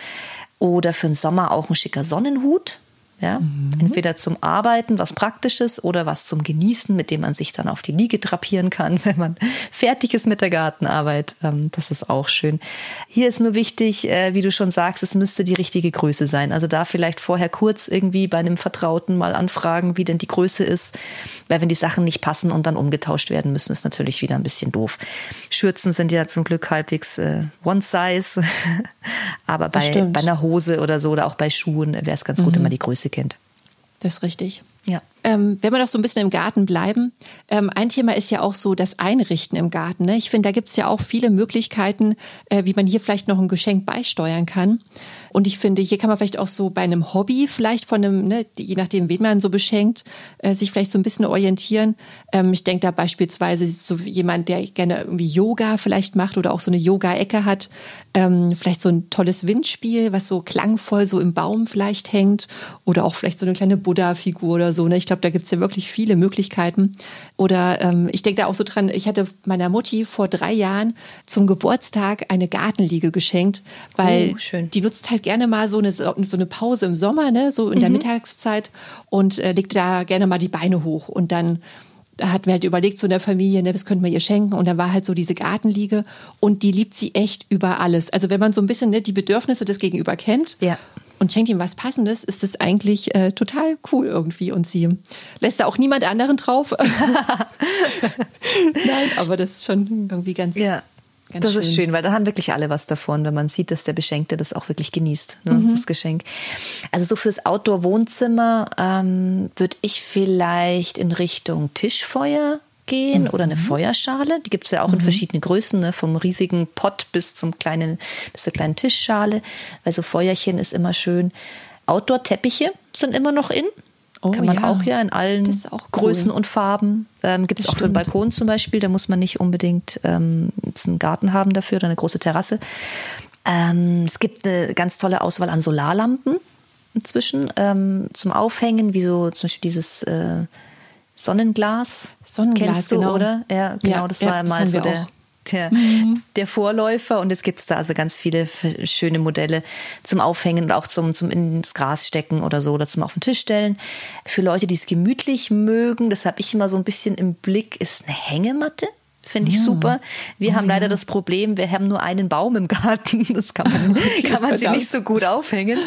Oder für den Sommer auch ein schicker Sonnenhut. Ja? Mhm. Entweder zum Arbeiten, was Praktisches, oder was zum Genießen, mit dem man sich dann auf die Liege drapieren kann, wenn man fertig ist mit der Gartenarbeit. Ähm, das ist auch schön. Hier ist nur wichtig, äh, wie du schon sagst, es müsste die richtige Größe sein. Also da vielleicht vorher kurz irgendwie bei einem Vertrauten mal anfragen, wie denn die Größe ist. Weil wenn die Sachen nicht passen und dann umgetauscht werden müssen, ist natürlich wieder ein bisschen doof. Schürzen sind ja zum Glück halbwegs äh, one size. Aber bei, bei einer Hose oder so oder auch bei Schuhen wäre es ganz gut, mhm. wenn man die Größe kennt. Das ist richtig. Ja. Ähm, wenn wir noch so ein bisschen im Garten bleiben, ähm, ein Thema ist ja auch so das Einrichten im Garten. Ne? Ich finde, da gibt es ja auch viele Möglichkeiten, äh, wie man hier vielleicht noch ein Geschenk beisteuern kann. Und ich finde, hier kann man vielleicht auch so bei einem Hobby, vielleicht von einem, ne, je nachdem, wen man so beschenkt, äh, sich vielleicht so ein bisschen orientieren. Ähm, ich denke da beispielsweise so jemand, der gerne irgendwie Yoga vielleicht macht oder auch so eine Yoga-Ecke hat. Ähm, vielleicht so ein tolles Windspiel, was so klangvoll so im Baum vielleicht hängt. Oder auch vielleicht so eine kleine Buddha-Figur oder so. Ne? Ich glaube, da gibt es ja wirklich viele Möglichkeiten. Oder ähm, ich denke da auch so dran, ich hatte meiner Mutti vor drei Jahren zum Geburtstag eine Gartenliege geschenkt, weil oh, die nutzt halt gerne mal so eine, so eine Pause im Sommer, ne? so in mhm. der Mittagszeit und äh, legt da gerne mal die Beine hoch. Und dann da hatten wir halt überlegt, so in der Familie, ne, was könnten wir ihr schenken? Und dann war halt so diese Gartenliege und die liebt sie echt über alles. Also wenn man so ein bisschen ne, die Bedürfnisse des Gegenüber kennt ja und schenkt ihm was Passendes, ist das eigentlich äh, total cool irgendwie. Und sie lässt da auch niemand anderen drauf. Nein, aber das ist schon irgendwie ganz. Ja. Ganz das schön. ist schön, weil da haben wirklich alle was davon, wenn man sieht, dass der Beschenkte das auch wirklich genießt, ne, mhm. das Geschenk. Also so fürs Outdoor-Wohnzimmer ähm, würde ich vielleicht in Richtung Tischfeuer gehen mhm. oder eine Feuerschale. Die gibt es ja auch mhm. in verschiedenen Größen, ne? vom riesigen Pott bis zum kleinen, bis zur kleinen Tischschale. Also Feuerchen ist immer schön. Outdoor-Teppiche sind immer noch in. Oh, Kann man ja. auch hier in allen cool. Größen und Farben. Ähm, Gibt es auch für den Balkon zum Beispiel. Da muss man nicht unbedingt ähm, einen Garten haben dafür oder eine große Terrasse. Ähm, es gibt eine ganz tolle Auswahl an Solarlampen inzwischen ähm, zum Aufhängen, wie so zum Beispiel dieses äh, Sonnenglas. Sonnenglas, kennst du, genau. oder? Ja, genau, ja, das war ja, mal so der, der, mhm. der, Vorläufer. Und jetzt gibt es da also ganz viele schöne Modelle zum Aufhängen und auch zum, zum ins Gras stecken oder so oder zum auf den Tisch stellen. Für Leute, die es gemütlich mögen, das habe ich immer so ein bisschen im Blick, ist eine Hängematte. Finde ich ja. super. Wir oh, haben leider ja. das Problem, wir haben nur einen Baum im Garten. Das kann man, kann man sie nicht so gut aufhängen.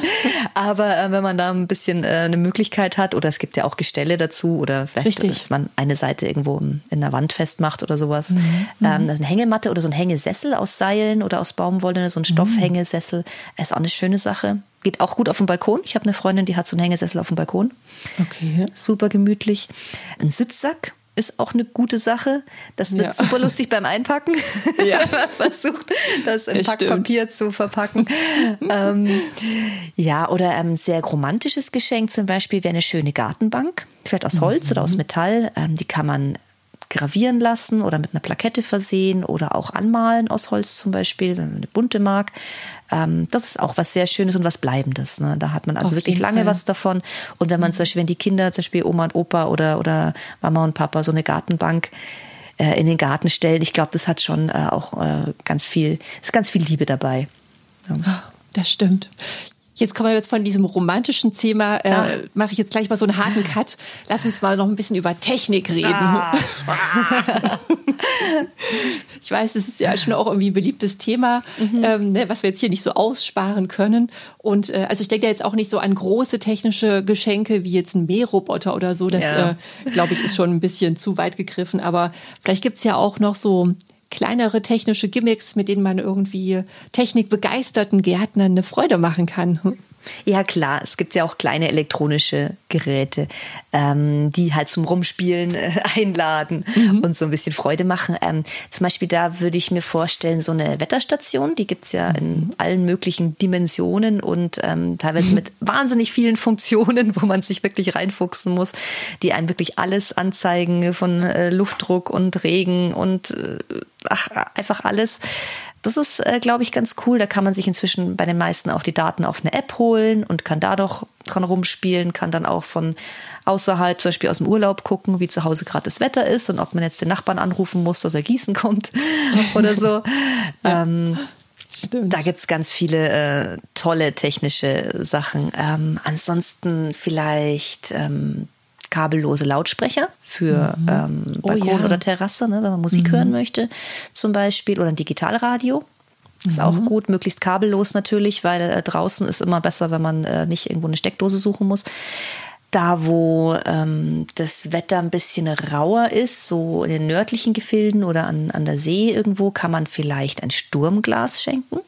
Aber äh, wenn man da ein bisschen äh, eine Möglichkeit hat, oder es gibt ja auch Gestelle dazu, oder vielleicht, Richtig. dass man eine Seite irgendwo in der Wand festmacht oder sowas. Mhm. Ähm, mhm. eine Hängematte oder so ein Hängesessel aus Seilen oder aus Baumwolle, so ein mhm. Stoffhängesessel, ist auch eine schöne Sache. Geht auch gut auf dem Balkon. Ich habe eine Freundin, die hat so einen Hängesessel auf dem Balkon. Okay. Super gemütlich. Ein Sitzsack ist auch eine gute Sache. Das wird ja. super lustig beim Einpacken. Ja. man versucht, das in das Packpapier stimmt. zu verpacken. ähm, ja, oder ein ähm, sehr romantisches Geschenk zum Beispiel wäre eine schöne Gartenbank. Vielleicht aus Holz mhm. oder aus Metall. Ähm, die kann man gravieren lassen oder mit einer Plakette versehen oder auch anmalen aus Holz zum Beispiel, wenn man eine bunte mag. Ähm, das ist auch was sehr Schönes und was Bleibendes. Ne? Da hat man also Auf wirklich lange Fall. was davon. Und wenn man zum Beispiel, wenn die Kinder, zum Beispiel Oma und Opa oder, oder Mama und Papa so eine Gartenbank äh, in den Garten stellen, ich glaube, das hat schon äh, auch äh, ganz viel, ist ganz viel Liebe dabei. Ja. Das stimmt. Jetzt kommen wir jetzt von diesem romantischen Thema, äh, mache ich jetzt gleich mal so einen harten Cut. Lass uns mal noch ein bisschen über Technik reden. Ah. ich weiß, das ist ja schon auch irgendwie ein beliebtes Thema, mhm. ähm, ne, was wir jetzt hier nicht so aussparen können. Und äh, also ich denke da jetzt auch nicht so an große technische Geschenke wie jetzt ein Mähroboter oder so. Das, ja. äh, glaube ich, ist schon ein bisschen zu weit gegriffen. Aber vielleicht gibt es ja auch noch so kleinere technische Gimmicks, mit denen man irgendwie technikbegeisterten Gärtnern eine Freude machen kann. Ja, klar. Es gibt ja auch kleine elektronische Geräte, ähm, die halt zum Rumspielen äh, einladen mhm. und so ein bisschen Freude machen. Ähm, zum Beispiel da würde ich mir vorstellen, so eine Wetterstation, die gibt's ja in allen möglichen Dimensionen und ähm, teilweise mhm. mit wahnsinnig vielen Funktionen, wo man sich wirklich reinfuchsen muss, die einem wirklich alles anzeigen von äh, Luftdruck und Regen und äh, ach, einfach alles. Das ist, äh, glaube ich, ganz cool. Da kann man sich inzwischen bei den meisten auch die Daten auf eine App holen und kann da doch dran rumspielen, kann dann auch von außerhalb, zum Beispiel aus dem Urlaub gucken, wie zu Hause gerade das Wetter ist und ob man jetzt den Nachbarn anrufen muss, dass er gießen kommt oder so. ja. ähm, Stimmt. Da gibt's ganz viele äh, tolle technische Sachen. Ähm, ansonsten vielleicht ähm, kabellose Lautsprecher für mhm. ähm, oh Balkon oh, ja. oder Terrasse, ne, wenn man Musik mhm. hören möchte zum Beispiel. Oder ein Digitalradio. Ist mhm. auch gut, möglichst kabellos natürlich, weil äh, draußen ist immer besser, wenn man äh, nicht irgendwo eine Steckdose suchen muss. Da, wo ähm, das Wetter ein bisschen rauer ist, so in den nördlichen Gefilden oder an, an der See irgendwo, kann man vielleicht ein Sturmglas schenken.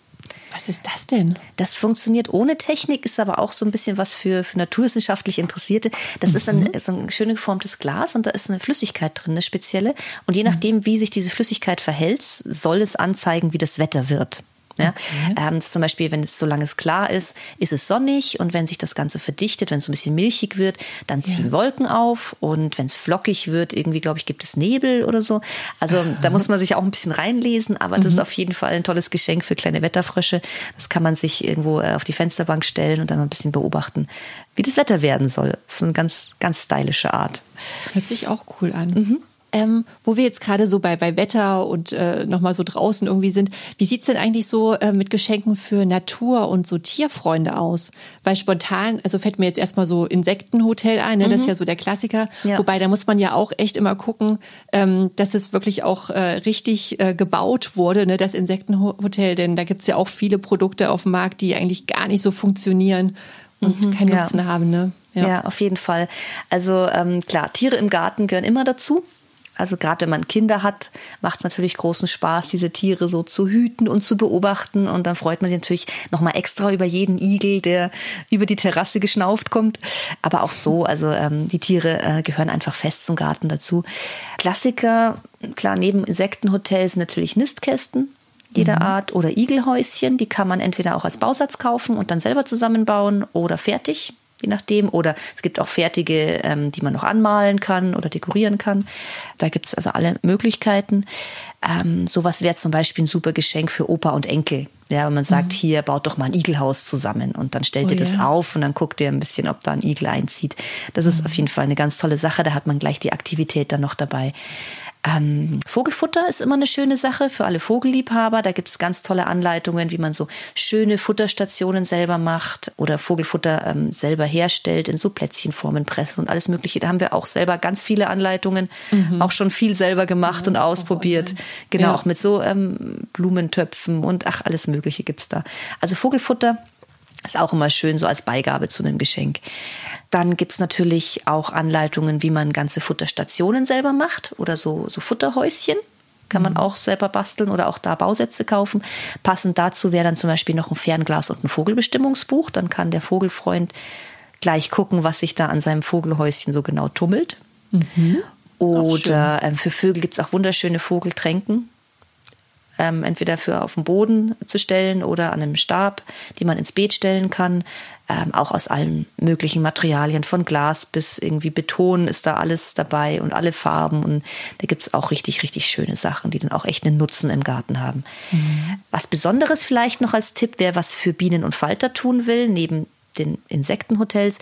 Was ist das denn? Das funktioniert ohne Technik, ist aber auch so ein bisschen was für, für naturwissenschaftlich Interessierte. Das mhm. ist, ein, ist ein schön geformtes Glas und da ist eine Flüssigkeit drin, eine spezielle. Und je nachdem, wie sich diese Flüssigkeit verhält, soll es anzeigen, wie das Wetter wird. Ja? Okay. Ähm, zum Beispiel, wenn es solange es klar ist, ist es sonnig und wenn sich das Ganze verdichtet, wenn es so ein bisschen milchig wird, dann ziehen ja. Wolken auf und wenn es flockig wird, irgendwie glaube ich, gibt es Nebel oder so. Also Aha. da muss man sich auch ein bisschen reinlesen, aber mhm. das ist auf jeden Fall ein tolles Geschenk für kleine Wetterfrösche. Das kann man sich irgendwo äh, auf die Fensterbank stellen und dann ein bisschen beobachten, wie das Wetter werden soll. Auf eine ganz, ganz stylische Art. Hört sich auch cool an. Mhm. Ähm, wo wir jetzt gerade so bei, bei Wetter und äh, nochmal so draußen irgendwie sind, wie sieht's denn eigentlich so äh, mit Geschenken für Natur- und so Tierfreunde aus? Weil spontan, also fällt mir jetzt erstmal so Insektenhotel ein, ne? Mhm. das ist mhm. ja so der Klassiker. Ja. Wobei, da muss man ja auch echt immer gucken, ähm, dass es wirklich auch äh, richtig äh, gebaut wurde, ne? das Insektenhotel, denn da gibt's ja auch viele Produkte auf dem Markt, die eigentlich gar nicht so funktionieren und mhm, keinen Nutzen ja. haben. Ne? Ja. ja. auf jeden Fall. Also ähm, klar, Tiere im Garten gehören immer dazu. Also gerade wenn man Kinder hat, macht es natürlich großen Spaß, diese Tiere so zu hüten und zu beobachten. Und dann freut man sich natürlich nochmal extra über jeden Igel, der über die Terrasse geschnauft kommt. Aber auch so, also ähm, die Tiere äh, gehören einfach fest zum Garten dazu. Klassiker, klar, neben Insektenhotels natürlich Nistkästen jeder mhm. Art oder Igelhäuschen. Die kann man entweder auch als Bausatz kaufen und dann selber zusammenbauen oder fertig je nachdem. Oder es gibt auch fertige, ähm, die man noch anmalen kann oder dekorieren kann. Da gibt es also alle Möglichkeiten. Ähm, sowas wäre zum Beispiel ein super Geschenk für Opa und Enkel. Ja, wenn man sagt, mhm. hier baut doch mal ein Igelhaus zusammen und dann stellt oh, ihr das ja. auf und dann guckt ihr ein bisschen, ob da ein Igel einzieht. Das ist mhm. auf jeden Fall eine ganz tolle Sache. Da hat man gleich die Aktivität dann noch dabei. Ähm, Vogelfutter ist immer eine schöne Sache für alle Vogelliebhaber. Da gibt es ganz tolle Anleitungen, wie man so schöne Futterstationen selber macht oder Vogelfutter ähm, selber herstellt, in so Plätzchenformen pressen und alles Mögliche. Da haben wir auch selber ganz viele Anleitungen, mhm. auch schon viel selber gemacht ja, und ausprobiert. Genau, ja. auch mit so ähm, Blumentöpfen und ach, alles Mögliche gibt es da. Also Vogelfutter ist auch immer schön, so als Beigabe zu einem Geschenk. Dann gibt's natürlich auch Anleitungen, wie man ganze Futterstationen selber macht oder so, so Futterhäuschen. Kann man mhm. auch selber basteln oder auch da Bausätze kaufen. Passend dazu wäre dann zum Beispiel noch ein Fernglas und ein Vogelbestimmungsbuch. Dann kann der Vogelfreund gleich gucken, was sich da an seinem Vogelhäuschen so genau tummelt. Mhm. Oder ähm, für Vögel gibt's auch wunderschöne Vogeltränken ähm, entweder für auf den Boden zu stellen oder an einem Stab, die man ins Beet stellen kann. Ähm, auch aus allen möglichen Materialien, von Glas bis irgendwie Beton ist da alles dabei und alle Farben. Und da gibt es auch richtig, richtig schöne Sachen, die dann auch echt einen Nutzen im Garten haben. Mhm. Was Besonderes vielleicht noch als Tipp, wer was für Bienen und Falter tun will, neben den Insektenhotels,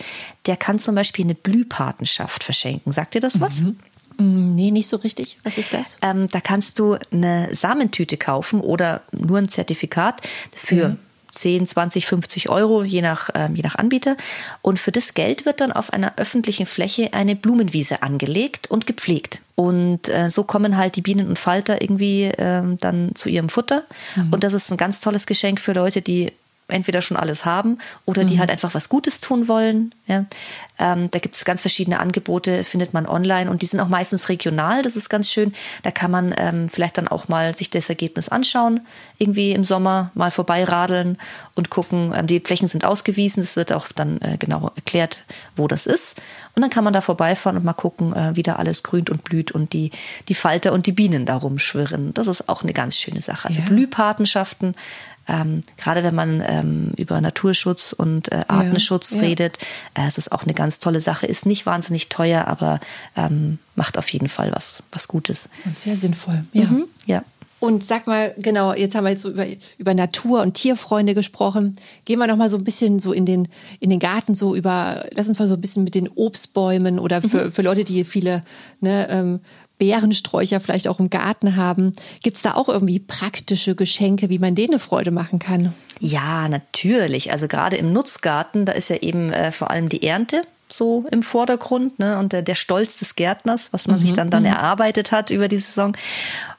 der kann zum Beispiel eine Blühpatenschaft verschenken. Sagt ihr das was? Mhm. Mm, nee, nicht so richtig. Was ist das? Ähm, da kannst du eine Samentüte kaufen oder nur ein Zertifikat für mhm. 10, 20, 50 Euro, je nach, ähm, je nach Anbieter. Und für das Geld wird dann auf einer öffentlichen Fläche eine Blumenwiese angelegt und gepflegt. Und äh, so kommen halt die Bienen und Falter irgendwie ähm, dann zu ihrem Futter. Mhm. Und das ist ein ganz tolles Geschenk für Leute, die entweder schon alles haben oder die mhm. halt einfach was Gutes tun wollen. Ja. Ähm, da gibt es ganz verschiedene Angebote, findet man online und die sind auch meistens regional. Das ist ganz schön. Da kann man ähm, vielleicht dann auch mal sich das Ergebnis anschauen, irgendwie im Sommer mal vorbeiradeln und gucken. Ähm, die Flächen sind ausgewiesen. Es wird auch dann äh, genau erklärt, wo das ist. Und dann kann man da vorbeifahren und mal gucken, äh, wie da alles grünt und blüht und die, die Falter und die Bienen da rumschwirren. Das ist auch eine ganz schöne Sache. Also ja. Blühpatenschaften ähm, gerade wenn man ähm, über Naturschutz und äh, Artenschutz ja, redet, äh, es ist auch eine ganz tolle Sache. Ist nicht wahnsinnig teuer, aber ähm, macht auf jeden Fall was, was Gutes. Und sehr sinnvoll. Ja. Mhm, ja. Und sag mal, genau, jetzt haben wir jetzt so über, über Natur- und Tierfreunde gesprochen. Gehen wir noch mal so ein bisschen so in den, in den Garten, so über, lass uns mal so ein bisschen mit den Obstbäumen oder für, mhm. für Leute, die viele ne, ähm, Beerensträucher vielleicht auch im Garten haben. Gibt es da auch irgendwie praktische Geschenke, wie man denen eine Freude machen kann? Ja, natürlich. Also gerade im Nutzgarten, da ist ja eben äh, vor allem die Ernte so im Vordergrund ne? und der, der Stolz des Gärtners, was man mhm. sich dann dann mhm. erarbeitet hat über die Saison.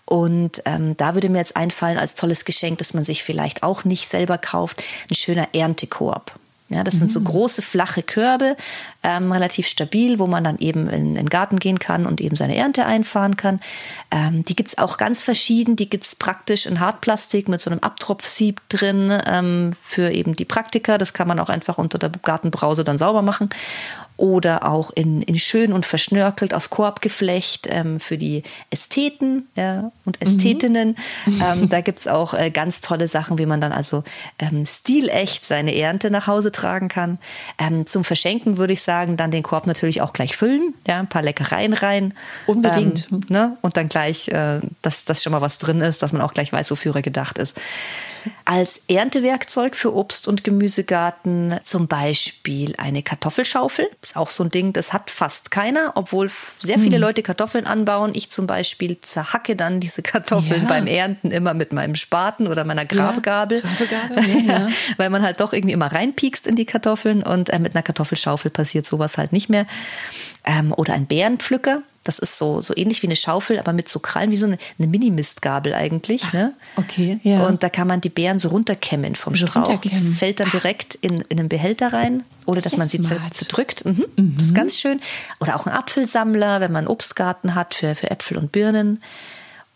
Und ähm, da würde mir jetzt einfallen als tolles Geschenk, dass man sich vielleicht auch nicht selber kauft, ein schöner Erntekorb. Ja, das mhm. sind so mhm. große, flache Körbe, ähm, relativ stabil, wo man dann eben in, in, den Garten gehen kann und eben seine Ernte einfahren kann. Ähm, die es auch ganz verschieden. Die gibt es praktisch in Hartplastik mit so einem Abtropfsieb drin ähm, für eben die Praktiker. Das kann man auch einfach unter der Gartenbrause dann sauber machen oder auch in, in schön und verschnörkelt aus Korbgeflecht ähm, für die Ästheten ja, und mhm. Ästhetinnen. Mhm. Ähm, da gibt es auch äh, ganz tolle Sachen, wie man dann also ähm, stilecht seine Ernte nach Hause tragen kann. Ähm, zum Verschenken würde ich sagen, dann den Korb natürlich auch gleich füllen, ja, ein paar Leckereien rein. Unbedingt. Ähm, ne? Und dann gleich, äh, dass, dass schon mal was drin ist, dass man auch gleich weiß, wofür er gedacht ist als Erntewerkzeug für Obst- und Gemüsegarten zum Beispiel eine Kartoffelschaufel. Ist auch so ein Ding, das hat fast keiner, obwohl sehr viele hm. Leute Kartoffeln anbauen. Ich zum Beispiel zerhacke dann diese Kartoffeln ja. beim Ernten immer mit meinem Spaten oder meiner Grabegabel. Ja, ja, Weil man halt doch irgendwie immer reinpiekst in die Kartoffeln und äh, mit einer Kartoffelschaufel passiert sowas halt nicht mehr. Ähm, oder ein Bärenpflücker. Das ist so, so ähnlich wie eine Schaufel, aber mit so Krallen, wie so eine, eine Mini-Mistgabel eigentlich. Ach, ne? Okay, ja. Und da kann man die Beeren so runterkämmen vom so Strauch. Das fällt dann direkt in, in einen Behälter rein, oder dass man sie zerdrückt. Mhm. Mhm. Das ist ganz schön. Oder auch ein Apfelsammler, wenn man einen Obstgarten hat für, für Äpfel und Birnen.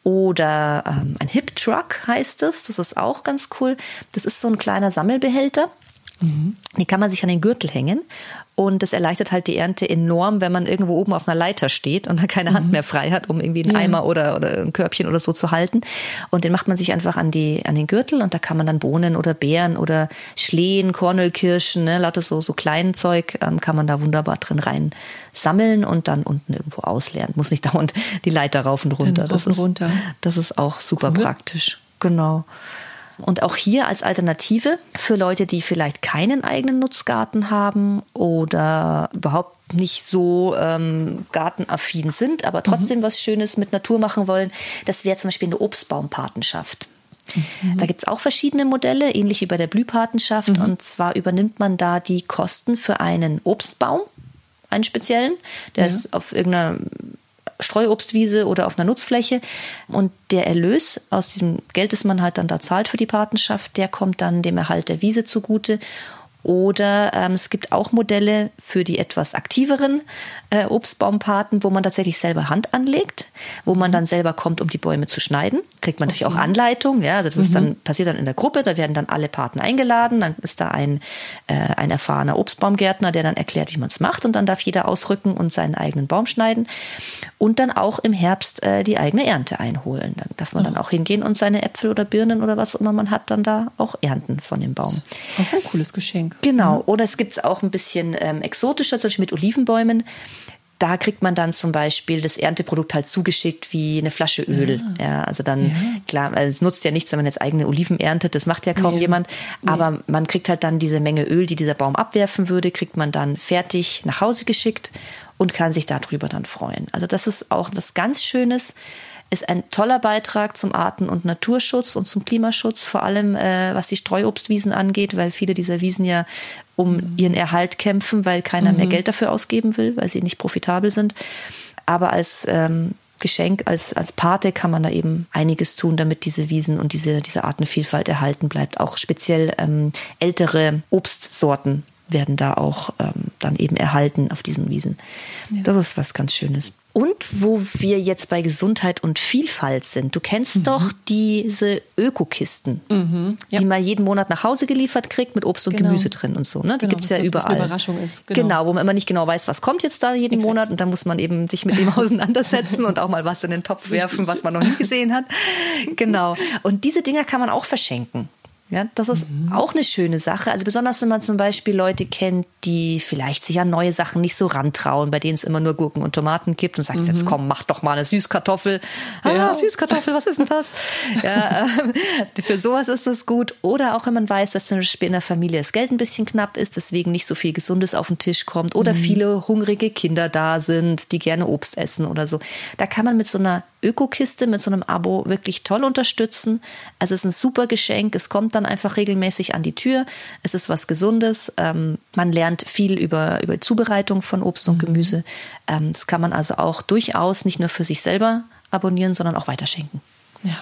Oder ähm, ein Hip Truck heißt es. Das ist auch ganz cool. Das ist so ein kleiner Sammelbehälter. Mhm. Die kann man sich an den Gürtel hängen und das erleichtert halt die Ernte enorm, wenn man irgendwo oben auf einer Leiter steht und da keine Hand mhm. mehr frei hat, um irgendwie einen ja. Eimer oder, oder ein Körbchen oder so zu halten. Und den macht man sich einfach an, die, an den Gürtel und da kann man dann Bohnen oder Beeren oder Schlehen, Kornelkirschen, ne, lauter so, so kleinen Zeug, ähm, kann man da wunderbar drin rein sammeln und dann unten irgendwo ausleeren. Muss nicht dauernd die Leiter rauf und runter. Das ist, runter. das ist auch super cool. praktisch. Genau. Und auch hier als Alternative für Leute, die vielleicht keinen eigenen Nutzgarten haben oder überhaupt nicht so ähm, gartenaffin sind, aber trotzdem mhm. was Schönes mit Natur machen wollen, das wäre zum Beispiel eine Obstbaumpatenschaft. Mhm. Da gibt es auch verschiedene Modelle, ähnlich wie bei der Blühpatenschaft. Mhm. Und zwar übernimmt man da die Kosten für einen Obstbaum, einen speziellen. Der ja. ist auf irgendeiner Streuobstwiese oder auf einer Nutzfläche. Und der Erlös aus diesem Geld, das man halt dann da zahlt für die Patenschaft, der kommt dann dem Erhalt der Wiese zugute. Oder ähm, es gibt auch Modelle für die etwas aktiveren äh, Obstbaumpaten, wo man tatsächlich selber Hand anlegt, wo man dann selber kommt, um die Bäume zu schneiden. Kriegt man okay. natürlich auch Anleitung. Ja, also das mhm. ist dann, passiert dann in der Gruppe, da werden dann alle Paten eingeladen. Dann ist da ein, äh, ein erfahrener Obstbaumgärtner, der dann erklärt, wie man es macht. Und dann darf jeder ausrücken und seinen eigenen Baum schneiden. Und dann auch im Herbst äh, die eigene Ernte einholen. Dann darf man oh. dann auch hingehen und seine Äpfel oder Birnen oder was immer man hat, dann da auch ernten von dem Baum. Auch ein cooles Geschenk. Genau. Mhm. Oder es gibt es auch ein bisschen ähm, exotischer, zum Beispiel mit Olivenbäumen. Da kriegt man dann zum Beispiel das Ernteprodukt halt zugeschickt wie eine Flasche Öl. Ja, ja also dann, ja. klar, also es nutzt ja nichts, wenn man jetzt eigene Oliven erntet, das macht ja kaum nee. jemand. Aber nee. man kriegt halt dann diese Menge Öl, die dieser Baum abwerfen würde, kriegt man dann fertig nach Hause geschickt und kann sich darüber dann freuen. Also das ist auch was ganz Schönes ist ein toller Beitrag zum Arten- und Naturschutz und zum Klimaschutz, vor allem äh, was die Streuobstwiesen angeht, weil viele dieser Wiesen ja um mhm. ihren Erhalt kämpfen, weil keiner mhm. mehr Geld dafür ausgeben will, weil sie nicht profitabel sind. Aber als ähm, Geschenk als, als Pate kann man da eben einiges tun, damit diese Wiesen und diese, diese Artenvielfalt erhalten bleibt. Auch speziell ähm, ältere Obstsorten werden da auch ähm, dann eben erhalten auf diesen Wiesen. Ja. Das ist was ganz Schönes. Und wo wir jetzt bei Gesundheit und Vielfalt sind, du kennst mhm. doch diese Ökokisten, mhm. ja. die man jeden Monat nach Hause geliefert kriegt mit Obst und genau. Gemüse drin und so. Ne? Die genau, gibt es ja überall. Eine Überraschung ist. Genau. genau. wo man immer nicht genau weiß, was kommt jetzt da jeden Exakt. Monat und da muss man eben sich mit dem auseinandersetzen und auch mal was in den Topf werfen, was man noch nie gesehen hat. Genau. Und diese Dinger kann man auch verschenken. Ja, das ist mhm. auch eine schöne Sache. Also besonders wenn man zum Beispiel Leute kennt, die vielleicht sich an neue Sachen nicht so rantrauen, bei denen es immer nur Gurken und Tomaten gibt und sagst mhm. jetzt komm, mach doch mal eine Süßkartoffel. Ah, ja. Süßkartoffel, was ist denn das? ja, äh, für sowas ist das gut. Oder auch wenn man weiß, dass zum Beispiel in der Familie das Geld ein bisschen knapp ist, deswegen nicht so viel Gesundes auf den Tisch kommt oder mhm. viele hungrige Kinder da sind, die gerne Obst essen oder so. Da kann man mit so einer Ökokiste, mit so einem Abo wirklich toll unterstützen. Also es ist ein super Geschenk. Es kommt dann einfach regelmäßig an die Tür. Es ist was Gesundes. Ähm, man lernt viel über, über Zubereitung von Obst und mhm. Gemüse. Ähm, das kann man also auch durchaus nicht nur für sich selber abonnieren, sondern auch weiterschenken. Ja.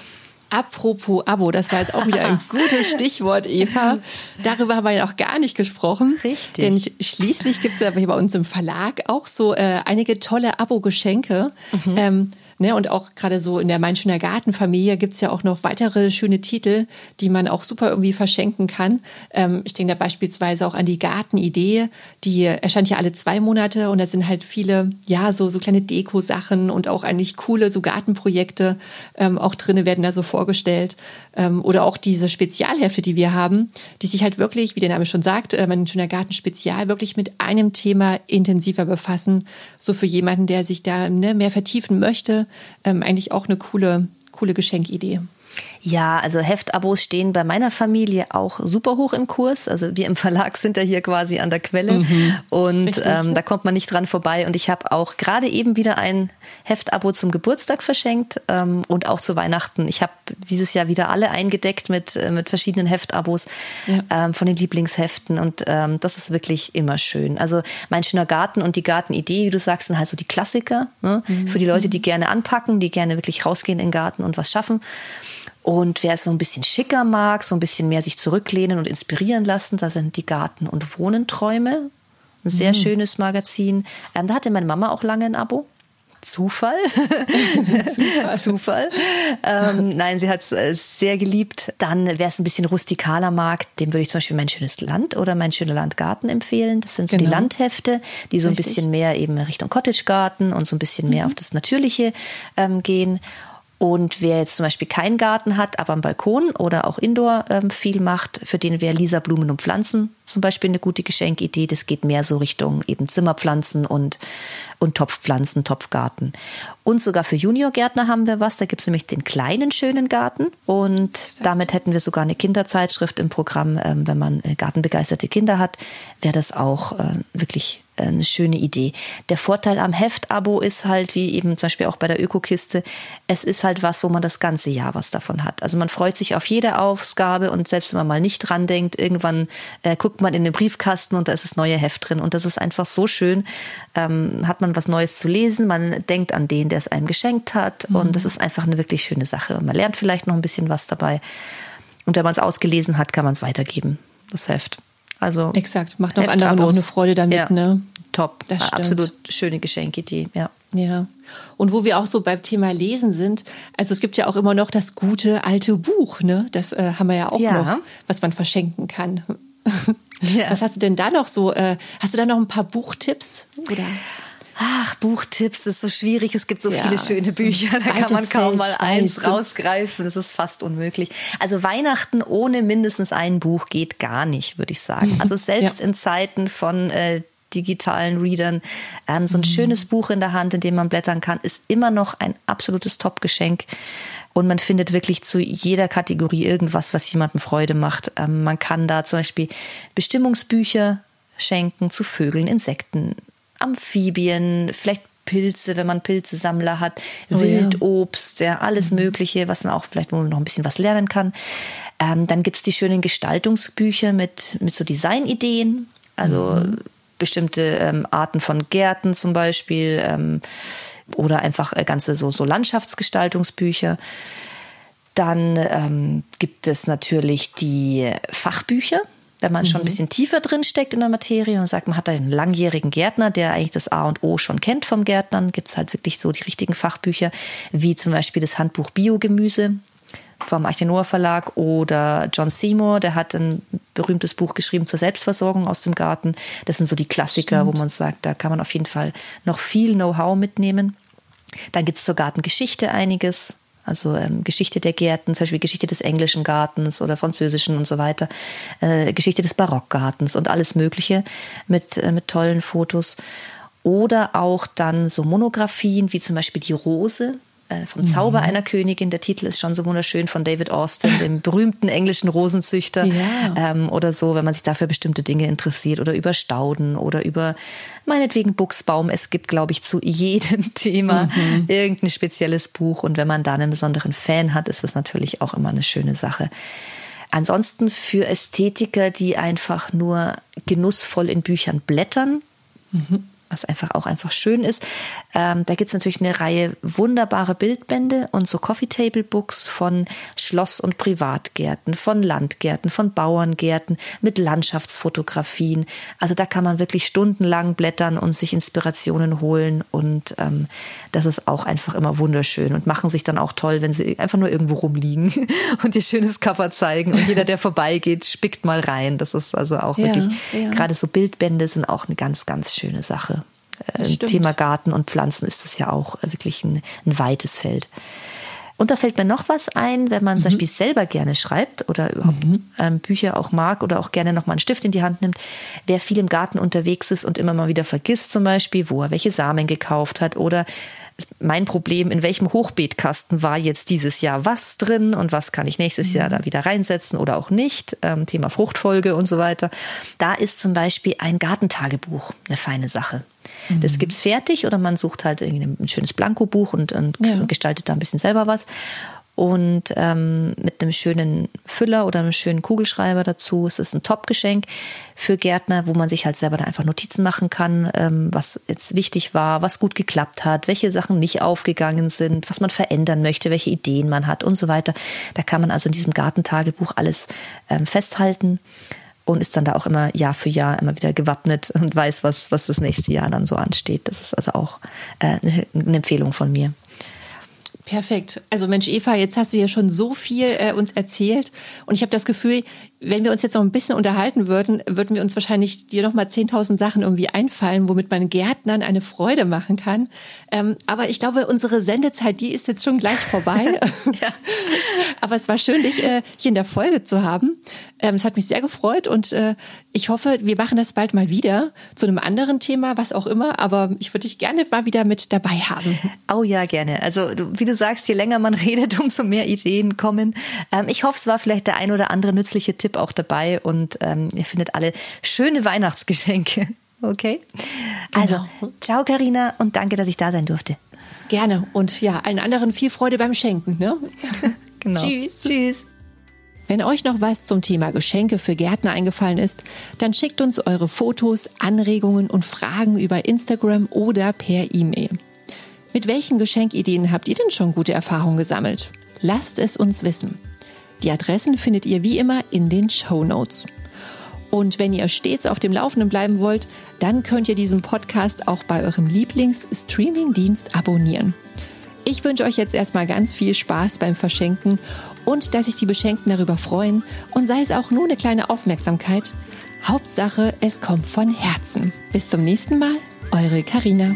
Apropos Abo, das war jetzt auch wieder ein gutes Stichwort, Eva. Darüber haben wir ja noch gar nicht gesprochen. Richtig. Denn schließlich gibt es ja bei uns im Verlag auch so äh, einige tolle Abo-Geschenke. Mhm. Ähm, Ne? Und auch gerade so in der Mein schöner Gartenfamilie gibt es ja auch noch weitere schöne Titel, die man auch super irgendwie verschenken kann. Ähm, ich denke da beispielsweise auch an die Gartenidee, die erscheint ja alle zwei Monate und da sind halt viele, ja, so, so kleine Deko-Sachen und auch eigentlich coole so Gartenprojekte ähm, auch drinne werden da so vorgestellt. Ähm, oder auch diese Spezialhefte, die wir haben, die sich halt wirklich, wie der Name schon sagt, äh, mein schöner Garten Spezial, wirklich mit einem Thema intensiver befassen. So für jemanden, der sich da ne, mehr vertiefen möchte, ähm, eigentlich auch eine coole, coole Geschenkidee. Ja, also Heftabos stehen bei meiner Familie auch super hoch im Kurs. Also wir im Verlag sind ja hier quasi an der Quelle mhm. und ähm, da kommt man nicht dran vorbei. Und ich habe auch gerade eben wieder ein Heftabo zum Geburtstag verschenkt ähm, und auch zu Weihnachten. Ich habe dieses Jahr wieder alle eingedeckt mit, äh, mit verschiedenen Heftabos ja. ähm, von den Lieblingsheften und ähm, das ist wirklich immer schön. Also mein schöner Garten und die Gartenidee, wie du sagst, sind halt so die Klassiker ne? mhm. für die Leute, die gerne anpacken, die gerne wirklich rausgehen in den Garten und was schaffen. Und wer es so ein bisschen schicker mag, so ein bisschen mehr sich zurücklehnen und inspirieren lassen, da sind die Garten- und Wohnenträume. Ein sehr mhm. schönes Magazin. Ähm, da hatte meine Mama auch lange ein Abo. Zufall. Zufall. Zufall. Ähm, nein, sie hat es äh, sehr geliebt. Dann, wer es ein bisschen rustikaler mag, dem würde ich zum Beispiel Mein schönes Land oder Mein schöner Landgarten empfehlen. Das sind so genau. die Landhefte, die so Richtig. ein bisschen mehr eben Richtung Cottage Garten und so ein bisschen mehr mhm. auf das Natürliche ähm, gehen. Und wer jetzt zum Beispiel keinen Garten hat, aber am Balkon oder auch Indoor ähm, viel macht, für den wäre Lisa Blumen und Pflanzen zum Beispiel eine gute Geschenkidee. Das geht mehr so Richtung eben Zimmerpflanzen und, und Topfpflanzen, Topfgarten. Und sogar für Juniorgärtner haben wir was. Da gibt es nämlich den kleinen schönen Garten. Und damit hätten wir sogar eine Kinderzeitschrift im Programm. Ähm, wenn man äh, gartenbegeisterte Kinder hat, wäre das auch äh, wirklich äh, eine schöne Idee. Der Vorteil am Heftabo ist halt, wie eben zum Beispiel auch bei der Ökokiste, es ist halt was, wo man das ganze Jahr was davon hat. Also man freut sich auf jede Ausgabe und selbst wenn man mal nicht dran denkt, irgendwann äh, guckt man in den Briefkasten und da ist das neue Heft drin und das ist einfach so schön. Ähm, hat man was Neues zu lesen, man denkt an den, der es einem geschenkt hat mhm. und das ist einfach eine wirklich schöne Sache und man lernt vielleicht noch ein bisschen was dabei. Und wenn man es ausgelesen hat, kann man es weitergeben, das Heft. Also Exakt, macht auch anderen auch eine Freude damit, ja. ne? Top. Das stimmt. Absolut schöne Geschenkidee, ja. Ja. Und wo wir auch so beim Thema Lesen sind, also es gibt ja auch immer noch das gute alte Buch, ne? Das äh, haben wir ja auch ja. noch, was man verschenken kann. Ja. Was hast du denn da noch so? Äh, hast du da noch ein paar Buchtipps? Oder? Ach, Buchtipps ist so schwierig. Es gibt so ja, viele schöne Bücher, da kann man kaum mal eins rausgreifen. Das ist fast unmöglich. Also Weihnachten ohne mindestens ein Buch geht gar nicht, würde ich sagen. Also selbst ja. in Zeiten von äh, digitalen Readern, ähm, so ein mhm. schönes Buch in der Hand, in dem man blättern kann, ist immer noch ein absolutes Top-Geschenk. Und man findet wirklich zu jeder Kategorie irgendwas, was jemandem Freude macht. Ähm, man kann da zum Beispiel Bestimmungsbücher schenken zu Vögeln, Insekten, Amphibien, vielleicht Pilze, wenn man Pilzesammler hat, oh, Wildobst, ja. ja alles mhm. Mögliche, was man auch vielleicht noch ein bisschen was lernen kann. Ähm, dann gibt's die schönen Gestaltungsbücher mit, mit so Designideen, also mhm. bestimmte ähm, Arten von Gärten zum Beispiel. Ähm, oder einfach äh, ganze so, so Landschaftsgestaltungsbücher. Dann ähm, gibt es natürlich die Fachbücher, wenn man mhm. schon ein mhm. bisschen tiefer drin steckt in der Materie und sagt, man hat einen langjährigen Gärtner, der eigentlich das A und O schon kennt vom Gärtnern, gibt es halt wirklich so die richtigen Fachbücher, wie zum Beispiel das Handbuch Biogemüse vom Archenoa Verlag oder John Seymour, der hat ein berühmtes Buch geschrieben zur Selbstversorgung aus dem Garten. Das sind so die Klassiker, Stimmt. wo man sagt, da kann man auf jeden Fall noch viel Know-how mitnehmen. Dann gibt es zur Gartengeschichte einiges. Also ähm, Geschichte der Gärten, zum Beispiel Geschichte des englischen Gartens oder französischen und so weiter, äh, Geschichte des Barockgartens und alles Mögliche mit, äh, mit tollen Fotos. Oder auch dann so Monographien wie zum Beispiel die Rose, äh, vom Zauber mhm. einer Königin. Der Titel ist schon so wunderschön von David Austin, dem berühmten englischen Rosenzüchter. Ja. Ähm, oder so, wenn man sich dafür bestimmte Dinge interessiert oder über Stauden oder über meinetwegen Buchsbaum. Es gibt, glaube ich, zu jedem Thema mhm. irgendein spezielles Buch. Und wenn man da einen besonderen Fan hat, ist das natürlich auch immer eine schöne Sache. Ansonsten für Ästhetiker, die einfach nur genussvoll in Büchern blättern, mhm was einfach auch einfach schön ist. Ähm, da gibt es natürlich eine Reihe wunderbare Bildbände und so Coffee Table Books von Schloss- und Privatgärten, von Landgärten, von Bauerngärten mit Landschaftsfotografien. Also da kann man wirklich stundenlang blättern und sich Inspirationen holen und ähm, das ist auch einfach immer wunderschön und machen sich dann auch toll, wenn sie einfach nur irgendwo rumliegen und ihr schönes Cover zeigen und jeder, der vorbeigeht, spickt mal rein. Das ist also auch ja, wirklich, ja. gerade so Bildbände sind auch eine ganz, ganz schöne Sache. Im Thema Garten und Pflanzen ist das ja auch wirklich ein, ein weites Feld. Und da fällt mir noch was ein, wenn man mhm. zum Beispiel selber gerne schreibt oder überhaupt mhm. ähm, Bücher auch mag oder auch gerne noch mal einen Stift in die Hand nimmt. Wer viel im Garten unterwegs ist und immer mal wieder vergisst zum Beispiel, wo er welche Samen gekauft hat oder mein Problem, in welchem Hochbeetkasten war jetzt dieses Jahr was drin und was kann ich nächstes mhm. Jahr da wieder reinsetzen oder auch nicht. Ähm, Thema Fruchtfolge und so weiter. Da ist zum Beispiel ein Gartentagebuch eine feine Sache. Mhm. Das es fertig oder man sucht halt ein schönes Blankobuch und, und ja. gestaltet da ein bisschen selber was und ähm, mit einem schönen Füller oder einem schönen Kugelschreiber dazu. Es ist ein Top-Geschenk für Gärtner, wo man sich halt selber dann einfach Notizen machen kann, ähm, was jetzt wichtig war, was gut geklappt hat, welche Sachen nicht aufgegangen sind, was man verändern möchte, welche Ideen man hat und so weiter. Da kann man also in diesem Gartentagebuch alles ähm, festhalten und ist dann da auch immer Jahr für Jahr immer wieder gewappnet und weiß, was, was das nächste Jahr dann so ansteht. Das ist also auch äh, eine Empfehlung von mir. Perfekt. Also Mensch, Eva, jetzt hast du ja schon so viel äh, uns erzählt und ich habe das Gefühl, wenn wir uns jetzt noch ein bisschen unterhalten würden, würden wir uns wahrscheinlich dir noch mal 10.000 Sachen irgendwie einfallen, womit man Gärtnern eine Freude machen kann. Ähm, aber ich glaube, unsere Sendezeit, die ist jetzt schon gleich vorbei. ja. Aber es war schön, dich äh, hier in der Folge zu haben. Ähm, es hat mich sehr gefreut und äh, ich hoffe, wir machen das bald mal wieder zu einem anderen Thema, was auch immer. Aber ich würde dich gerne mal wieder mit dabei haben. Oh ja, gerne. Also wie du sagst, je länger man redet, umso mehr Ideen kommen. Ähm, ich hoffe, es war vielleicht der ein oder andere nützliche Tipp auch dabei und ähm, ihr findet alle schöne Weihnachtsgeschenke. Okay? Also, genau. ciao Karina und danke, dass ich da sein durfte. Gerne und ja, allen anderen viel Freude beim Schenken. Ne? genau. Tschüss. Tschüss. Wenn euch noch was zum Thema Geschenke für Gärtner eingefallen ist, dann schickt uns eure Fotos, Anregungen und Fragen über Instagram oder per E-Mail. Mit welchen Geschenkideen habt ihr denn schon gute Erfahrungen gesammelt? Lasst es uns wissen. Die Adressen findet ihr wie immer in den Show Notes. Und wenn ihr stets auf dem Laufenden bleiben wollt, dann könnt ihr diesen Podcast auch bei eurem Lieblings-Streaming-Dienst abonnieren. Ich wünsche euch jetzt erstmal ganz viel Spaß beim Verschenken und dass sich die Beschenkten darüber freuen und sei es auch nur eine kleine Aufmerksamkeit. Hauptsache, es kommt von Herzen. Bis zum nächsten Mal, eure Karina.